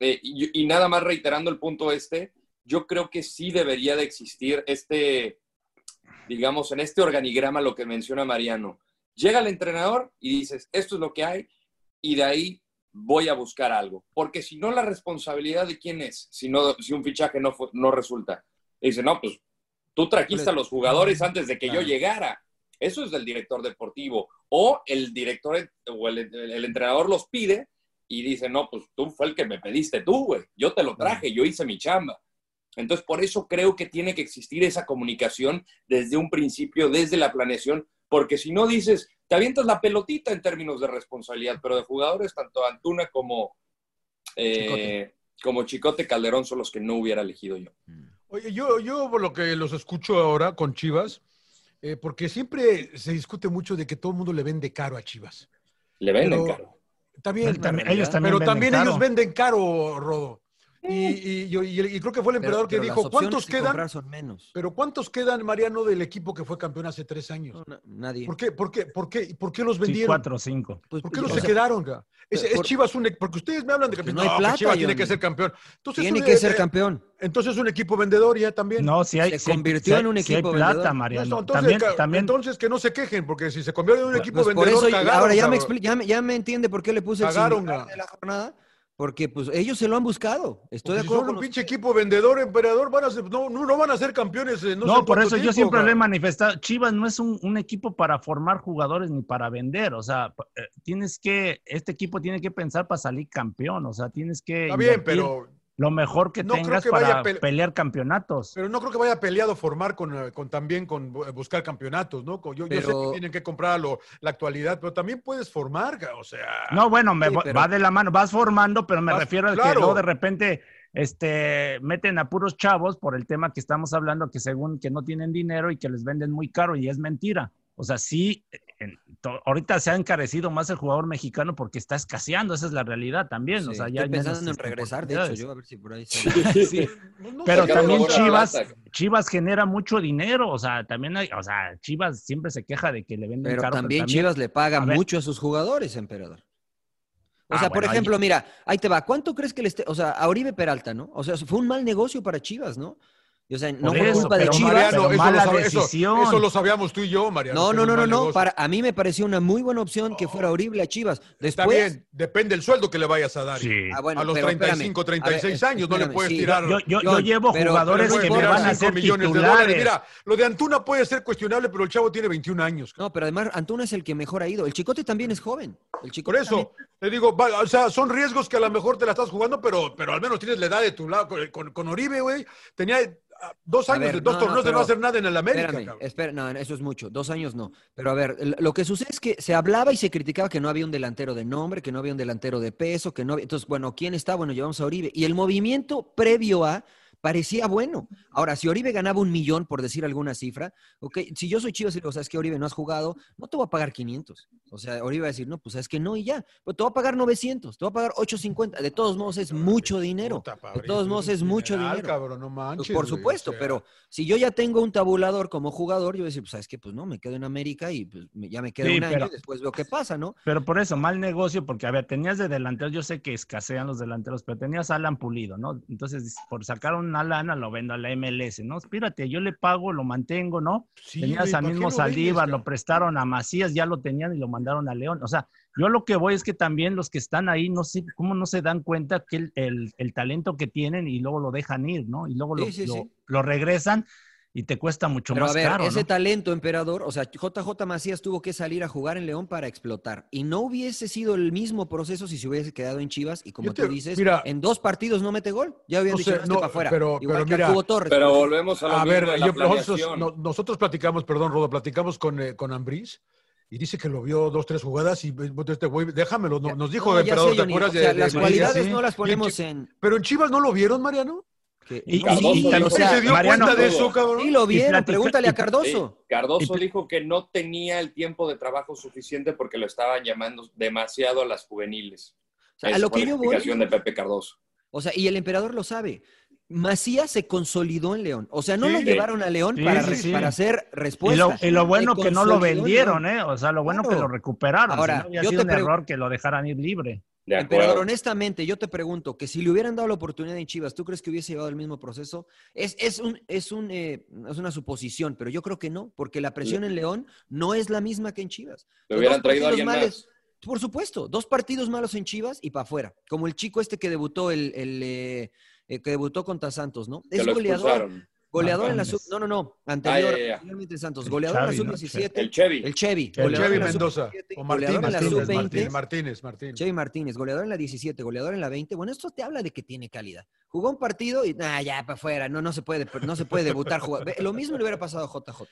eh, y, y nada más reiterando el punto este, yo creo que sí debería de existir este, digamos, en este organigrama lo que menciona Mariano. Llega el entrenador y dices, esto es lo que hay, y de ahí voy a buscar algo. Porque si no, la responsabilidad de quién es, si, no, si un fichaje no, no resulta. Y dice, no, pues tú trajiste a los jugadores antes de que yo llegara. Eso es del director deportivo. O el director o el, el entrenador los pide y dice, no, pues tú fue el que me pediste tú, güey. Yo te lo traje, yo hice mi chamba. Entonces, por eso creo que tiene que existir esa comunicación desde un principio, desde la planeación, porque si no dices, te avientas la pelotita en términos de responsabilidad, pero de jugadores, tanto Antuna como, eh, como Chicote Calderón son los que no hubiera elegido yo. Oye, yo, yo por lo que los escucho ahora con Chivas, eh, porque siempre se discute mucho de que todo el mundo le vende caro a Chivas. Le venden Pero- caro. Bien, También- ellos también pero venden también caro. ellos venden caro, Rodo. Y, y, y- y- y creo que fue el Pero- emperador que pero dijo, ¿cuántos que quedan? son menos. Pero ¿cuántos quedan, Mariano, del equipo que fue campeón hace tres años? Nadie. ¿Por qué, por qué, por qué, por qué los Sí, vendieron? cuatro o cinco. Pues, ¿Por qué no se sea, quedaron? ga? Es, por- Chivas un e- porque ustedes me hablan de que Porque no, hay plata, Chivas tiene que ser campeón. Entonces, Tiene un- que ser eh, campeón. Entonces es un equipo vendedor ya también. No, si hay, Se convirtió si en un si hay equipo plata, vendedor. Mariano. No, entonces, también, entonces que no se quejen, porque si se convierte en un equipo Pues por vendedor, eso, cagaron, ahora ya me, ya, me, ya me entiende por qué le puse Cagaron, el de la jornada. Porque pues ellos se lo han buscado. Estoy de Porque si acuerdo son con un pinche equipo vendedor, emperador, van a ser, no, no, no van a ser campeones. eh, No, No, sé por eso yo siempre lo he manifestado. Chivas no es un, un equipo para formar jugadores ni para vender. O sea, eh, tienes que, este equipo tiene que pensar para salir campeón. O sea, tienes que Está bien, invertir pero lo mejor que no creo tengas que vaya para pele- pelear campeonatos. Pero no creo que vaya peleado formar con, eh, con también con bu- buscar campeonatos, ¿no? Con- Yo, yo sé que tienen que comprar a lo- la actualidad, pero también puedes formar, o sea. No, bueno, me Sí, va- pero- va de la mano, vas formando, pero me Vas- refiero a que luego de repente este, meten a puros chavos por el tema que estamos hablando, que según que no tienen dinero y que les venden muy caro y es mentira. O sea, sí, en- to- ahorita se ha encarecido más el jugador mexicano porque está escaseando, esa es la realidad también. Sí, o sea, ya estoy hay menos, pensando en regresar, de hecho, oportunidades. yo a ver si por ahí se- Sí. No Pero también Chivas. Chivas genera mucho dinero, o sea, también hay, o sea, Chivas siempre se queja de que le venden Pero caro. también Chivas le paga a ver. mucho a sus jugadores, emperador. O Ah, sea, por bueno, ahí- ejemplo, mira, ahí te va. ¿Cuánto crees que le esté? O sea, a Oribe Peralta, ¿no? O sea, fue un mal negocio para Chivas, ¿no? Y, o sea, no Por por eso, culpa de Chivas. Mariano, eso, mala decisión. eso lo sabíamos tú y yo, Mariano. No, no, no, no. Para, a mí me pareció una muy buena opción que fuera Oribe a Chivas. Está bien, depende del sueldo que le vayas a dar. Sí. Ah, bueno, a los pero 35, espérame. 36 A ver, años no le puedes sí. tirar. Yo, yo, yo John, llevo pero- jugadores pero que me van a ser millones de dólares. Mira, lo de Antuna puede ser cuestionable, pero el chavo tiene 21 años. no, pero además Antuna es el que mejor ha ido. El Chicote también es joven. El Por Chicote eso, te digo, va, o sea, son riesgos que a lo mejor te la estás jugando, pero, pero al menos tienes la edad de tu lado. Con, con- con Oribe, güey, tenía dos años, ver, de dos no, no, torneos de no pero- hacer nada en el América. Espérame, espera, no, eso es mucho. Dos años no. Pero a ver, lo que sucede es que se hablaba y se criticaba que no había un delantero de nombre, que no había un delantero de peso, que no había. Entonces, bueno, ¿quién está? Bueno, llevamos a Oribe. Y el movimiento previo a parecía bueno. Ahora, si Oribe ganaba un millón, por decir alguna cifra, ok, si yo soy Chivas y digo, sabes que Oribe no has jugado, no te voy a pagar 500. O sea, Oribe va a decir, no, pues es que no y ya. Pero te voy a pagar 900, te voy a pagar 850. De todos modos es mucho dinero. De todos modos es mucho dinero. cabrón, no Pues, manches, por supuesto, pero si yo ya tengo un tabulador como jugador, yo voy a decir, pues, ¿sabes qué? Pues no, me quedo en América y pues, ya me queda Sí, un año pero- y después veo qué pasa, ¿no? Pero por eso, mal negocio, porque a ver, tenías de delanteros, yo sé que escasean los delanteros, pero tenías a Alan Pulido, ¿no? Entonces, por sacar una lana, lo vendo a la MLS, ¿no? Espírate, yo le pago, lo mantengo, ¿no? Sí, tenías al ¿para qué mismo vendes, Saldívar, lo prestaron a Macías, ya lo tenían y lo mandaron a León. O sea, yo lo que voy es que también los que están ahí, no sé cómo no se dan cuenta que el, el- el talento que tienen y luego lo dejan ir, ¿no? Y luego lo, Sí, sí, lo- sí. lo regresan y te cuesta mucho Pero más a ver, caro, ese ¿no? talento, emperador, o sea, JJ Macías tuvo que salir a jugar en León para explotar. Y no hubiese sido el mismo proceso si se hubiese quedado en Chivas. Y como te- tú dices, mira, en dos partidos no mete gol. Ya habían no dicho, sé, "No, este para afuera. pero- Igual pero que a mira, Torres. Pero volvemos a lo A mismo ver, la yo- nosotros, planeación. no- nosotros platicamos, perdón, Rodo, platicamos con, eh, con Ambriz y dice que lo vio dos, tres jugadas y eh, este güey, déjamelo, no- nos dijo No, el ya emperador, sé, ¿te Johnny, acuerdas o de- sea, de- las de- cualidades sí? no las ponemos en... Pero en Chivas no lo vieron, Mariano. Que- Y- y- y o también- sea, ¿Se dio Mariano, cuenta de eso, cabrón? sí lo vieron, pregúntale y- a Cardoso. Sí, Cardoso Y- dijo que no tenía el tiempo de trabajo suficiente porque lo estaban llamando demasiado a las juveniles. O sea, a lo fue que la yo voy... de Pepe Cardoso. O sea, y el emperador lo sabe. Macías se consolidó en León. O sea, no Sí. lo llevaron a León Sí, para, sí, re- sí. para hacer Y respuesta. lo, y lo bueno que no lo vendieron, León. ¿eh? O sea, lo bueno que lo recuperaron. si Ahora, no había yo sido te un error que lo dejaran ir libre. De acuerdo. honestamente, yo te pregunto que si le hubieran dado la oportunidad en Chivas, ¿tú crees que hubiese llevado el mismo proceso? Es, es, un, es, un, eh, es una suposición, pero yo creo que no, porque la presión en León no es la misma que en Chivas. Le hubieran traído a alguien males- Por supuesto, dos partidos malos en Chivas y para afuera. Como el chico este que debutó, el, el, eh, eh, que debutó contra Santos, ¿no? Es goleador. expulsaron. Goleador en la sub. No, no, no. Anterior, Ah, anteriormente Santos. El Goleador en la sub-17. El Chevy. El Chevy. El Chevy Mendoza. sub-17, O goleador en la Martínez, sub-20. Martínez, Martínez, Martínez. Chevy Martínez, goleador en la 17, goleador en la 20. Bueno, esto te habla de que tiene calidad. Jugó un partido y, nah, ya, para afuera, no, no, se puede, no se puede debutar. Jugar. Lo mismo le hubiera pasado a JJ.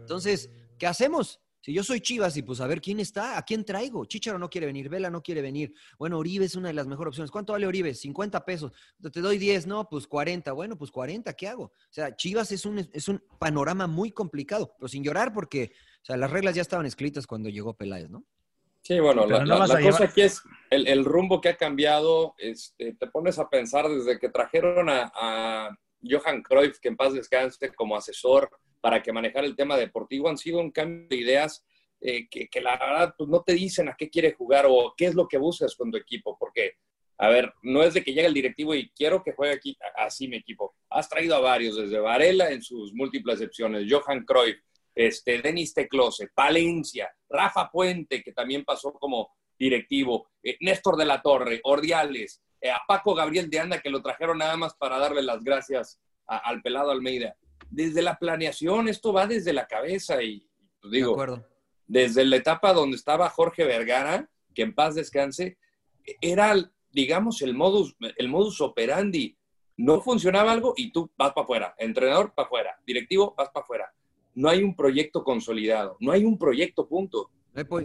Entonces, ¿qué hacemos? Si yo soy Chivas y pues a ver quién está, ¿a quién traigo? Chicharo no quiere venir, Vela no quiere venir. Bueno, Oribe es una de las mejores opciones. ¿Cuánto vale Oribe? 50 pesos. Te doy 10, no, pues 40. Bueno, pues 40, ¿qué hago? O sea, Chivas es un, es un panorama muy complicado, pero sin llorar porque, o sea, las reglas ya estaban escritas cuando llegó Peláez, ¿no? Sí, bueno, Pero la, no la- vas la a cosa aquí es el, el rumbo que ha cambiado. Este, te pones a pensar desde que trajeron a, a Johan Cruyff, que en paz descanse, como asesor para que manejara el tema deportivo, han sido un cambio de ideas eh, que, la verdad pues, no te dicen a qué quiere jugar o qué es lo que buscas con tu equipo. Porque, a ver, no es de que llegue el directivo y quiero que juegue aquí así mi equipo. Has traído a varios, desde Varela en sus múltiples excepciones, Johan Cruyff, este, Denis Teclose, Palencia, Rafa Puente, que también pasó como directivo, eh, Néstor de la Torre, Ordiales, eh, a Paco Gabriel de Anda, que lo trajeron nada más para darle las gracias al pelado Almeida. Desde la planeación, esto va desde la cabeza y, pues, digo, desde la etapa donde estaba Jorge Vergara, que en paz descanse, era, digamos, el modus, el modus operandi. No funcionaba algo y tú vas para afuera. Entrenador para afuera. Directivo, vas para afuera. No hay un proyecto consolidado. No hay un proyecto, punto.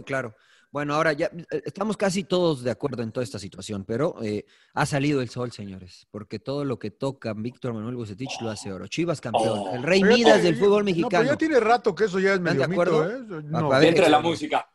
Claro. Bueno, ahora ya eh, estamos casi todos de acuerdo en toda esta situación, pero eh, ha salido el sol, señores, porque todo lo que toca Víctor Manuel Bucetich lo hace oro. Chivas campeón, Oh. el rey Midas del fútbol No, mexicano. pero ya tiene rato que eso ya es ¿Están medio de acuerdo? mito, ¿eh? No. Ver, la expanda. música.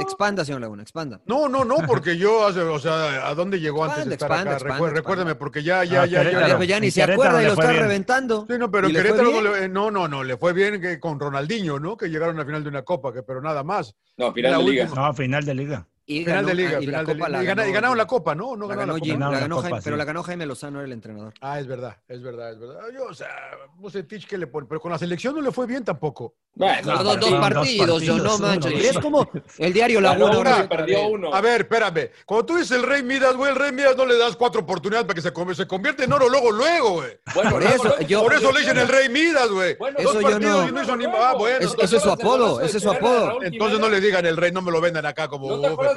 Expanda, señor Laguna, expanda. No, no, no, porque yo, hace- o sea, ¿a dónde llegó antes de Expanda, estar expanda, acá? expanda. Recuérdame, porque ya, ya, Ah, ya, ya. Pues ya ni se acuerda y lo está bien. reventando. Sí, no, pero ¿Y le fue Querétaro no, le, eh, no, no, no, le fue bien que con Ronaldinho, ¿no? Que llegaron a final de una copa, que, pero nada más. No, final La de liga. última- No, final de liga. Y Final ganó- de liga, y la final de copa liga. la Y, ganaron la copa, ¿no? No la ganaron ganó la Jim, copa. la Ganaron la ganó copa, Jaime, sí. pero la ganó Jaime Lozano, era el entrenador. Ah, es verdad, es verdad, es verdad. Yo, o sea, Bucetich, ¿qué le pone? Pero con la selección no le fue bien tampoco. Bueno, No, dos, partidos, yo no manches. uno. Es como el diario Ganó Laguna. perdió uno. A ver, espérame. Cuando tú dices el Rey Midas, güey, el Rey Midas no le das cuatro oportunidades para que se, se convierte en oro luego, luego, güey. Bueno, Por eso, yo- Por eso le dicen el Rey Midas, güey. Bueno, Dos partidos no- y no hizo ni... Ah, bueno. Es- ¿te ese es su apodo, ese es su apodo. Entonces no le digan el Rey, no me lo vendan acá como...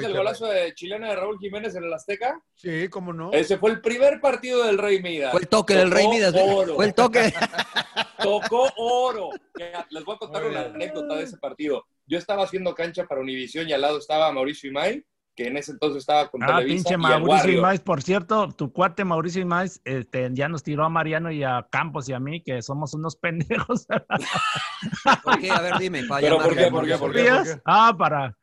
¿No te "Oh, acuerdas del Chela". golazo de chilena de Raúl Jiménez en el Azteca? Sí, cómo no. Ese fue el primer partido del Rey Midas. Fue el toque del Rey Midas. ¿eh? oro. Fue el toque. Tocó oro. Les voy a contar Muy una bien. anécdota de ese partido. Yo estaba haciendo cancha para Univisión y al lado estaba Mauricio Imay, que en ese entonces estaba con Ah, Televisa. pinche Mauricio. Imais, por cierto, tu cuate Mauricio Imais este, ya nos tiró a Mariano y a Campos y a mí, que somos unos pendejos. ¿Por qué? A ver, dime. para Pero, ¿por qué? ¿Por qué? ¿Por qué? ¿Sabías? Ah, para.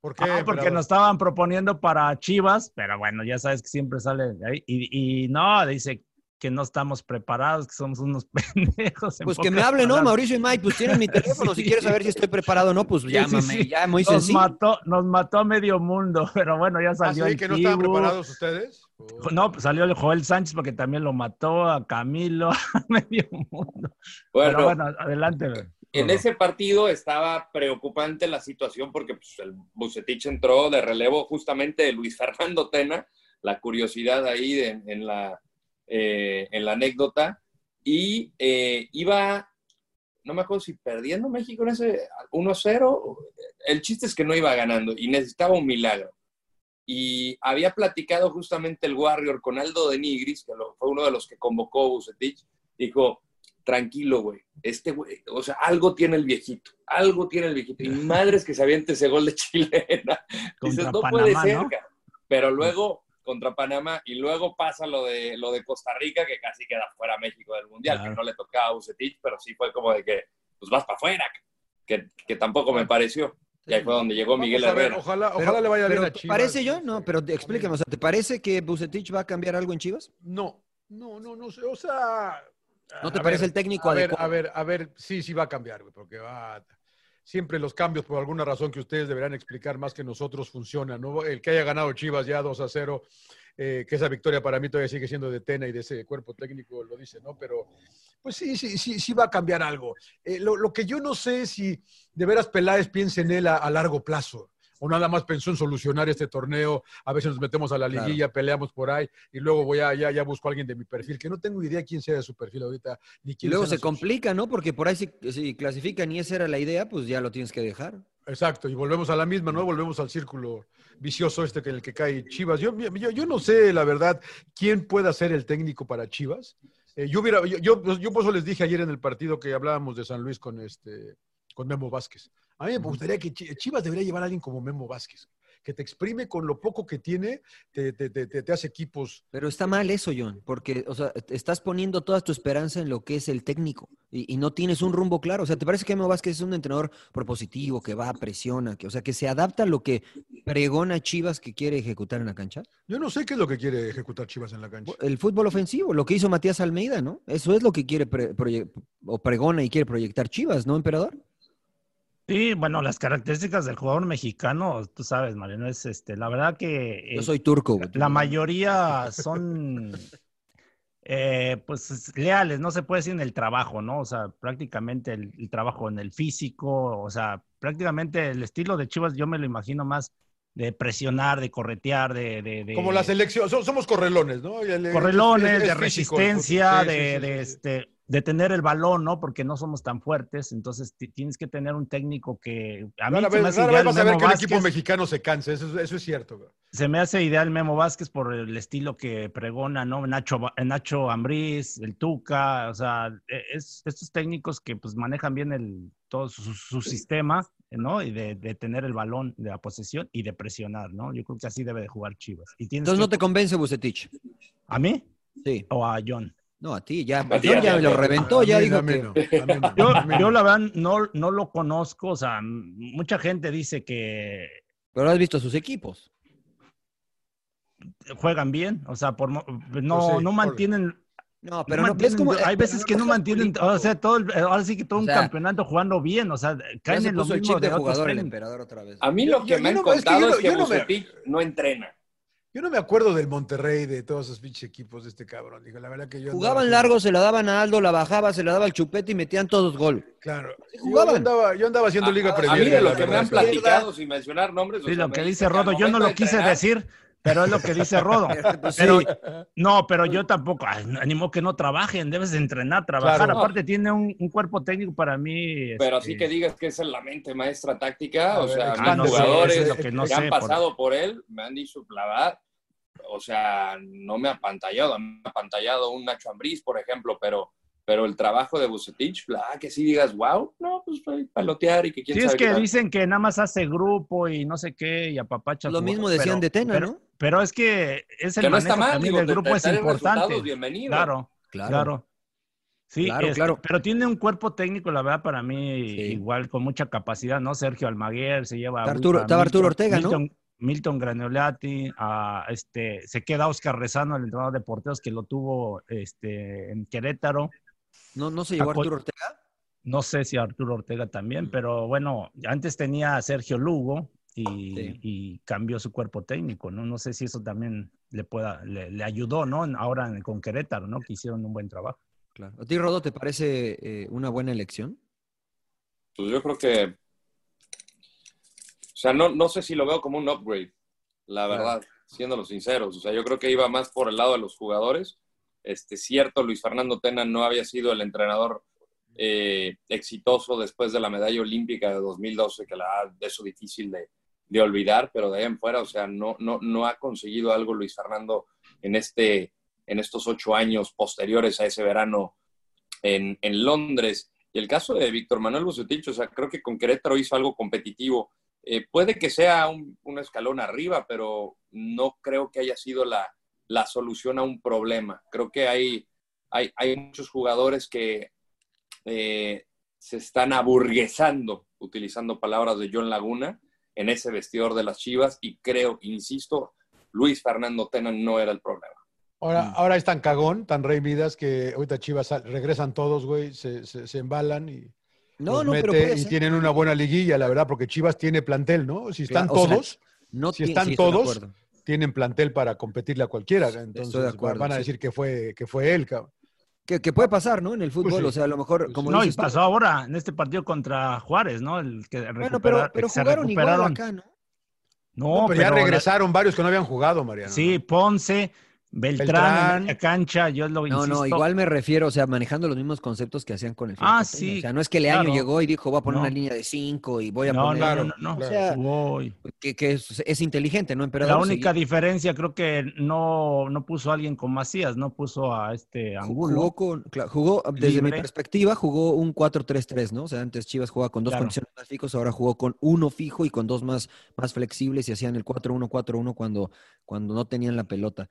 ¿Por qué? Ah, porque nos estaban proponiendo para Chivas, pero bueno, ya sabes que siempre sale de ahí. Y, y no, dice que no estamos preparados, que somos unos pendejos. en Pues que me hable, ¿no? Mauricio y Mike, pues tienen mi teléfono. Si quieres saber si estoy preparado o no, pues Sí, sí, llámame. sí. Ya, muy nos sencillo. mató, nos mató a medio mundo, pero bueno, ya ¿Ah, salió sí? el ¿Que no estaban preparados ustedes? No, pues salió el Joel Sánchez porque también lo mató a Camilo, a medio mundo. Bueno, Pero bueno, adelante. En ese partido estaba preocupante la situación porque pues, el Bucetich entró de relevo justamente de Luis Fernando Tena, la curiosidad ahí de- en, la, eh, en la anécdota, y eh, iba, no me acuerdo si perdiendo México en ese 1-0, el chiste es que no iba ganando y necesitaba un milagro. Y había platicado justamente el Warrior con Aldo de Nigris, que lo- fue uno de los que convocó Bucetich, dijo, tranquilo, güey, este güey, o sea, algo tiene el viejito, algo tiene el viejito. Y madres que se aviente ese gol de chilena. Dices, no puede ser, ¿no? cara". Pero luego contra Panamá y luego pasa lo de, lo de Costa Rica, que casi queda fuera México del Mundial, Claro. que no le tocaba a Bucetich, pero sí fue como de que, pues vas para afuera, que, que tampoco me pareció. Y ahí fue donde llegó Vamos Miguel ver, Herrera. ojalá, Pero- ojalá le vaya bien a ¿te Chivas. ¿Parece yo? No, pero te- explícame. O sea, ¿te parece que Bucetich va a cambiar algo en Chivas? No, no, no, no sé. O sea. ¿No te a parece ver, el técnico A ver, a ver, a ver, sí, sí va a cambiar, güey, porque va. Siempre los cambios, por alguna razón que ustedes deberán explicar más que nosotros, funcionan, ¿no? El que haya ganado Chivas ya 2 a 0, eh, que esa victoria para mí todavía sigue siendo de Tena y de ese cuerpo técnico, lo dice, ¿no? Pero, pues sí, sí, sí, sí va a cambiar algo. Eh, lo, lo que yo no sé es si de veras Peláez piensa en él a, a largo plazo. O nada más pensó en solucionar este torneo. A veces nos metemos a la Claro. liguilla, peleamos por ahí y luego voy a, ya, ya busco a alguien de mi perfil, que no tengo idea quién sea de su perfil ahorita, ni Y quién luego sean se complica, ¿no? Porque por ahí si, si clasifican y esa era la idea, pues ya lo tienes que dejar. Exacto, y volvemos a la misma, ¿no? Volvemos al círculo vicioso este en el que cae Chivas. Yo, yo, yo no sé, la verdad, quién pueda ser el técnico para Chivas. Eh, yo, hubiera, yo, yo, yo por eso les dije ayer en el partido que hablábamos de San Luis con, este, con Memo Vázquez. A mí me gustaría que Chi- Chivas debería llevar a alguien como Memo Vázquez, que te exprime con lo poco que tiene, te, te, te, te hace equipos. Pero está mal eso, John, porque, o sea, estás poniendo toda tu esperanza en lo que es el técnico y, y no tienes un rumbo claro. O sea, ¿te parece que Memo Vázquez es un entrenador propositivo, que va, presiona, que, o sea, que se adapta a lo que pregona Chivas que quiere ejecutar en la cancha? Yo no sé qué es lo que quiere ejecutar Chivas en la cancha. El fútbol ofensivo, lo que hizo Matías Almeida, ¿no? Eso es lo que quiere pre- proye- o pregona y quiere proyectar Chivas, ¿no, emperador? Sí, bueno, las características del jugador mexicano, tú sabes, Mariano, es este, la verdad que Yo eh, soy turco, güey. la mayoría son eh, pues leales, no se puede decir en el trabajo, ¿no? O sea, prácticamente el, el trabajo en el físico, o sea, prácticamente el estilo de Chivas yo me lo imagino más de presionar, de corretear, de... de- de- Como la selección, so- somos correlones, ¿no? El- correlones, es- es de físico resistencia, Sí, sí, de, sí, de, sí. este, de tener el balón, ¿no? Porque no somos tan fuertes, entonces ti- tienes que tener un técnico que a mí Rara se vez, me hace rara ideal vez vas a ver Memo que el equipo Vázquez. mexicano se canse, eso, es- eso es cierto. Se me hace ideal Memo Vázquez por el estilo que pregona, ¿no? Nacho, Nacho Ambriz, el Tuca, o sea, e- es, estos técnicos que pues manejan bien el, todo su, su sistema, ¿no? Y de, de tener el balón de la posesión y de presionar, ¿no? Yo creo que así debe de jugar Chivas. Y Entonces que- no te convence Bucetich. ¿A mí? Sí. ¿O a John? No, a ti, ya. A ti, ya ti, lo reventó, A ya mí dijo no, a mí que... no, Yo, yo la verdad no, no lo conozco, o sea, mucha gente dice que Pero has visto sus equipos. juegan bien, o sea, por, no, Pues sí, no por- mantienen... No, pero no, mantienen- es como- hay veces que no mantienen, o sea, todo el- ahora sí que todo O un sea, campeonato jugando bien, o sea, caen se en lo el mismo chip de de jugador el emperador otra vez. A mí Yo- lo que yo- me yo han no- es que contado yo es no- que, no me- no entrena. Yo no me acuerdo del Monterrey, de todos esos pinches equipos de este cabrón. Digo, la verdad que yo Jugaban andaba- largo, se la daban a Aldo, la bajaba, se la daba al chupete y metían todos gol. Claro. Yo, jugaban. yo andaba, yo andaba haciendo Liga A mí de lo que me han platicado, sin mencionar nombres, o Sí, sea, lo que dice Rodo, yo no lo quise entrenar, decir, pero es lo que dice Rodo. Pues Pero, sí. no, pero yo tampoco, ay, no, ni modo que no trabajen, debes de entrenar, trabajar. Claro. Aparte tiene un, un cuerpo técnico para mí. Pero este, así que digas que es la mente maestra táctica, A o ver, sea, Ah, no sé, jugadores es que no que sé, han por- pasado por él me han dicho, la verdad, o sea, no me ha pantallado, me ha pantallado un Nacho Ambriz, por ejemplo, pero, pero el trabajo de Bucetich, la verdad que sí digas, wow, no, pues palotear y que quién Sí, es sabe qué que tal. dicen que nada más hace grupo y no sé qué, y apapacha. Lo mismo decían de Tena, pero, ¿no? Pero es que es el Que no está mal, también digo, del grupo es importante. bienvenido. Claro, Claro. claro. Sí, Claro, este, claro. pero tiene un cuerpo técnico, la verdad, para mí, Sí. igual con mucha capacidad, ¿no? Sergio Almaguer se lleva. A- Arturo- a estaba Arturo Ortega, ¿no? Milton, Milton Graniolati, a, este, se queda Oscar Rezano, el entrenador de porteros que lo tuvo este, en Querétaro. ¿No, no se llevó A Arturo Ortega? No sé si Arturo Ortega también, Mm. pero bueno, antes tenía a Sergio Lugo y, Sí. y cambió su cuerpo técnico, ¿no? No sé si eso también le pueda, le, le ayudó, ¿no? Ahora con Querétaro, ¿no? Que hicieron un buen trabajo. Claro. ¿A ti, Rodo, te parece eh, una buena elección? Pues yo creo que, o sea, no, no sé si lo veo como un upgrade, la Claro. verdad, siendo sinceros. O sea, yo creo que iba más por el lado de los jugadores. Este, cierto, Luis Fernando Tena no había sido el entrenador eh, exitoso después de la medalla olímpica de 2012, que la de eso difícil de, de olvidar, pero de ahí en fuera, o sea, no, no, no ha conseguido algo Luis Fernando en, este, en estos ocho años posteriores a ese verano en, en Londres. Y el caso de Víctor Manuel Bucetich, o sea, creo que con Querétaro hizo algo competitivo. Eh, puede que sea un, un, escalón arriba, pero no creo que haya sido la, la solución a un problema. Creo que hay, hay, hay muchos jugadores que eh, se están aburguesando, utilizando palabras de John Laguna, en ese vestidor de las Chivas y creo, insisto, Luis Fernando Tena no era el problema. Ahora, ahora es tan cagón, tan rey Midas, que ahorita Chivas regresan todos, güey, se, se, se embalan y, No, los no, pero puede y ser. tienen una buena liguilla, la verdad, porque Chivas tiene plantel, ¿no? Si están Claro, o sea, todos, no si están sí, todos, tienen plantel para competirle a cualquiera. Entonces de acuerdo, van a sí. decir que fue, que fue él, cabrón. Que, que puede pasar, ¿no? En el fútbol, Pues sí. o sea, a lo mejor, como no, y dices pasó ahora en este partido contra Juárez, ¿no? El que Bueno, pero, pero que jugaron igual acá, ¿no? No, No, pero, ya la- regresaron varios que no habían jugado, Mariano. Sí, Ponce, Beltrán, en la cancha, yo lo No, insisto. no, igual me refiero, o sea, manejando los mismos conceptos que hacían con el Ah, sí. O sea, no es que Leaño claro. llegó y dijo, voy a poner No. una línea de cinco y voy a No, poner... no, no, no, O sea, Voy. que, que es, es inteligente, ¿no, emperador? La única Seguir- diferencia creo que no, no puso a alguien con Macías, no puso a este Angulo. Jugó, con, jugó desde mi perspectiva, jugó un 4-3-3, ¿no? O sea, antes Chivas jugaba con dos Claro. condiciones más fijos, ahora jugó con uno fijo y con dos más, más flexibles y hacían el 4-1-4-1 cuando, cuando no tenían la pelota.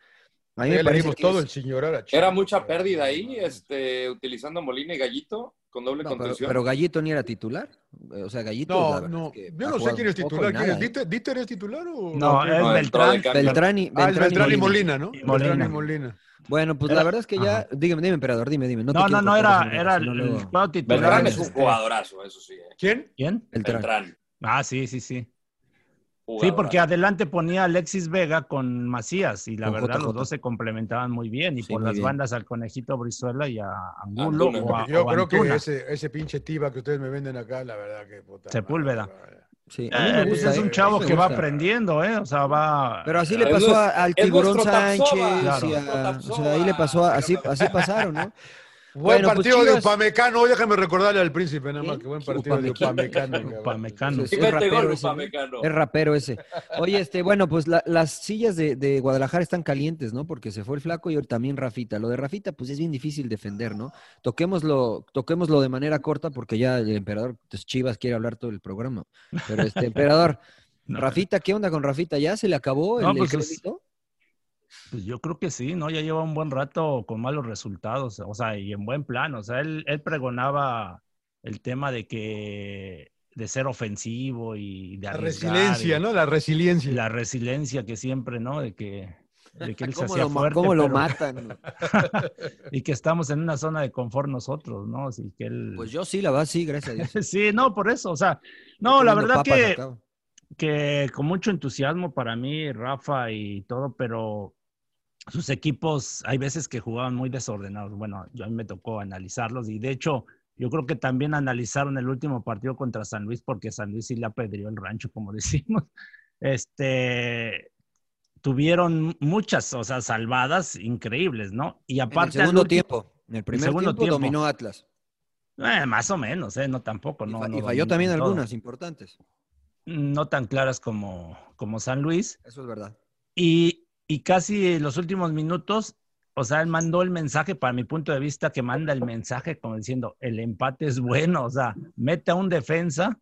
A mí me Ya le parece dimos que todo es- el señorar a Chivas. Era mucha pérdida ahí, este, utilizando Molina y Gallito con doble No, contención. pero Gallito ni era titular. O sea, Gallito. la No, verdad no. es que Yo no sé quién es y titular. ¿Quién es? nada, ¿eh? ¿Dieter, Dieter es titular o...? No, es No, entró de Beltrán. cambio. Beltrán y, Ah, es Beltrán y Molina. Molina, ¿no? Y Beltrán Molina. y Molina. Bueno, pues la verdad es que ya. Ajá. Dígame, dime, emperador, dime, dime. No, No, no, era, era el titular. Beltrán es un jugadorazo, eso sí. ¿eh? ¿Quién? ¿Quién? Beltrán. Beltrán. Ah, sí, sí, sí. Sí, porque adelante ponía Alexis Vega con Macías y la Con verdad JJ. los dos se complementaban muy bien y Sí, por las bien. bandas al conejito Brizuela y a Angulo Antuna. o a, Yo o creo que ese, ese pinche tiba que ustedes me venden acá, la verdad que puta. Sepúlveda. madre. Sí, a mí me Eh, gusta. es eh, un a chavo que va aprendiendo, ¿eh? O sea, va... Pero así le pasó a- al tiburón. Sánchez. Claro. y a- o sea, ahí le pasó, a- así, así pasaron, ¿no? Buen Bueno, pues, partido de Upamecano. Déjame recordarle al príncipe, nada más ¿Quién? que buen partido de Upamecano. Upamecano. Es, rapero ese, ¿no? Upamecano. Es rapero ese. Oye, este, bueno, pues la- las sillas de, de Guadalajara están calientes, ¿no? Porque se fue el flaco y también Rafita. Lo de Rafita, pues es bien difícil defender, ¿no? Toquémoslo, toquémoslo de manera corta porque ya el emperador pues, Chivas quiere hablar todo el programa. Pero este, emperador, No. Rafita, ¿qué onda con Rafita? ¿Ya se le acabó el, No, el pues, es- crédito? Pues yo creo que sí, ¿no? Ya lleva un buen rato con malos resultados, o sea, y en buen plan. O sea, él, él pregonaba el tema de que de ser ofensivo y de La arriesgar resiliencia, y- ¿no? La resiliencia. la resiliencia que siempre, ¿no? De que, de que él se ¿Cómo, hacía lo, fuerte. cómo lo pero- matan? y que estamos en una zona de confort nosotros, ¿no? Así que él... Pues yo sí, la verdad, sí, gracias a Dios. Sí, no, por eso, o sea, no, la verdad que, acá. que con mucho entusiasmo para mí, Rafa y todo, pero sus equipos hay veces que jugaban muy desordenados. Bueno, yo a mí me tocó analizarlos y de hecho yo creo que también analizaron el último partido contra San Luis porque San Luis sí le apedreó el rancho, como decimos. Este, tuvieron muchas, o sea, salvadas increíbles, ¿no? Y En el aparte... segundo último- tiempo, en el primer segundo tiempo, tiempo. dominó Atlas. Eh, más o menos, ¿eh? No tampoco, Y, no. fa- no y falló también todo. algunas importantes. No tan claras como, como San Luis. Eso es verdad. Y, y casi en los últimos minutos, o sea, él mandó el mensaje, para mi punto de vista, que manda el mensaje como diciendo, el empate es bueno, o sea, mete a un defensa,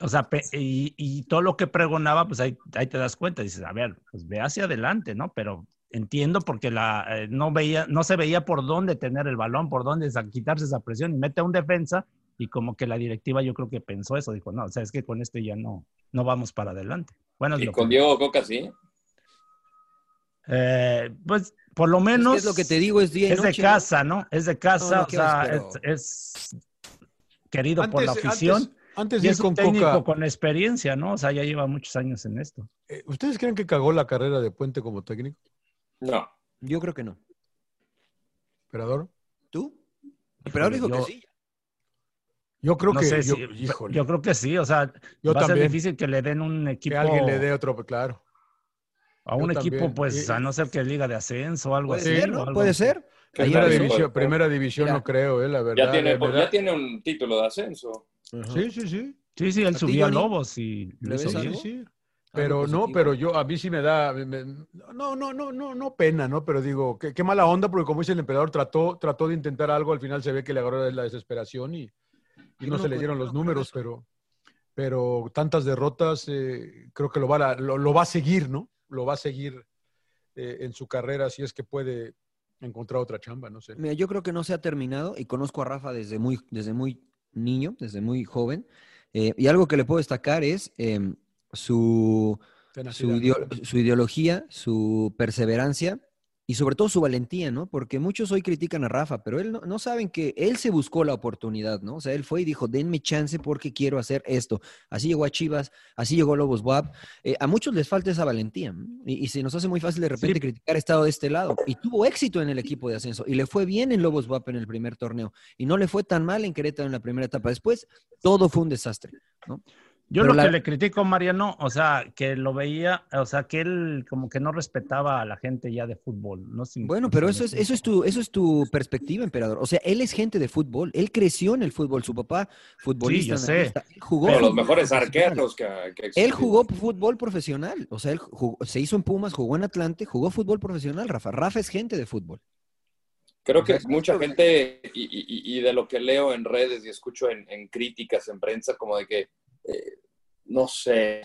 o sea, y, y todo lo que pregonaba, pues ahí, ahí te das cuenta, dices, a ver, pues ve hacia adelante, ¿no? Pero entiendo porque la, eh, no, veía, no se veía por dónde tener el balón, por dónde quitarse esa presión, y mete a un defensa, y como que la directiva yo creo que pensó eso, dijo, no, o sea, es que con este ya no, no vamos para adelante. Bueno, Y con Diego Coca, sí. Eh, pues por lo menos. es lo que te digo, es día y Es de casa, ¿no? Es de casa, No, no, o ¿qué sea, es, es querido por la afición. antes- antes y de ir es un con técnico Coca- con experiencia, ¿no? O sea, ya lleva muchos años en esto. Eh, ¿Ustedes creen que cagó la carrera de Puente como técnico? No. Yo creo que no. ¿Emperador? ¿Tú? Emperador dijo yo- que sí. Yo creo no que. sé yo, si- híjole, yo creo que sí, o sea, Yo va a ser difícil que le den un equipo que alguien le dé otro, claro. A un yo equipo, también. pues, Y- a no ser que liga de ascenso o algo Puede así. ser, ¿no? algo Puede así. ser. Primera división, primera división no creo, eh, la verdad. Ya tiene, de verdad. ya tiene un título de ascenso. Sí, sí, sí. Sí, sí, él ¿A ti, subió a? Lobos y lo ¿Le hizo Sí, sí. Pero no, pero yo, a mí sí me da, me- me- no, no, no, no, no pena, ¿no? Pero digo, qué, qué mala onda, porque como dice el emperador, trató, trató de intentar algo, al final se ve que le agarró la desesperación y, no no se le dieron los no números, pero, pero tantas derrotas, eh, creo que lo va, a, lo, lo va a seguir, ¿no? Lo va a seguir eh, en su carrera si es que puede encontrar otra chamba, no sé. Mira, yo creo que no se ha terminado y conozco a Rafa desde muy, desde muy niño, desde muy joven. eh, y algo que le puedo destacar es em, su, su, ideo- su ideología, su perseverancia y sobre todo su valentía, ¿no? Porque muchos hoy critican a Rafa, pero él no, no saben que él se buscó la oportunidad, ¿no? O sea, él fue y dijo, denme chance porque quiero hacer esto. Así llegó a Chivas, así llegó a Lobos WAP. Eh, a muchos les falta esa valentía ¿no? y, y se nos hace muy fácil de repente criticar estado de este lado. Y tuvo éxito en el equipo de ascenso y le fue bien en Lobos WAP en el primer torneo y no le fue tan mal en Querétaro en la primera etapa. Después, todo fue un desastre, ¿no? Yo Pero lo la- que le critico, Mariano, o sea, que lo veía, o sea, que él como que no respetaba a la gente ya de fútbol. No Bueno, pero eso es, eso es tu, eso es tu perspectiva, emperador. O sea, él es gente de fútbol, él creció en el fútbol, su papá futbolista, yo sé. él jugó Pero los mejores arqueros que, que Él jugó fútbol profesional, o sea, él jugó- se hizo en Pumas, jugó en Atlante, jugó fútbol profesional, Rafa. Rafa es gente de fútbol. Creo que mucha gente, y, y- y de lo que leo en redes y escucho en, en críticas en prensa, como de que, eh, no sé,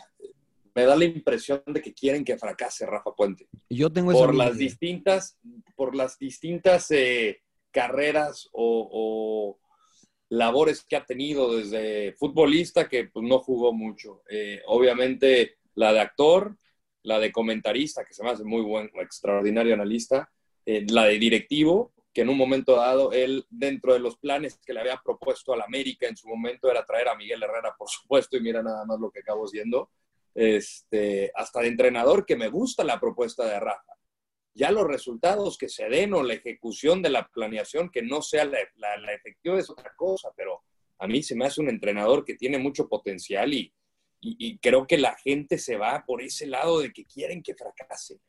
me da la impresión de que quieren que fracase Rafa Puente. Yo tengo esa Por las distintas, por las distintas eh, carreras o, o labores que ha tenido desde futbolista, que pues, no jugó mucho. Eh, obviamente la de actor, la de comentarista, que se me hace muy buen, extraordinario analista, eh, la de directivo, que en un momento dado él, dentro de los planes que le había propuesto al América en su momento, era traer a Miguel Herrera, por supuesto, y mira nada más lo que acabó siendo, este, hasta de entrenador, que me gusta la propuesta de Rafa. Ya los resultados que se den o la ejecución de la planeación que no sea la, efectiva es otra cosa, pero a mí se me hace un entrenador que tiene mucho potencial y, y creo que la gente se va por ese lado de que quieren que fracase.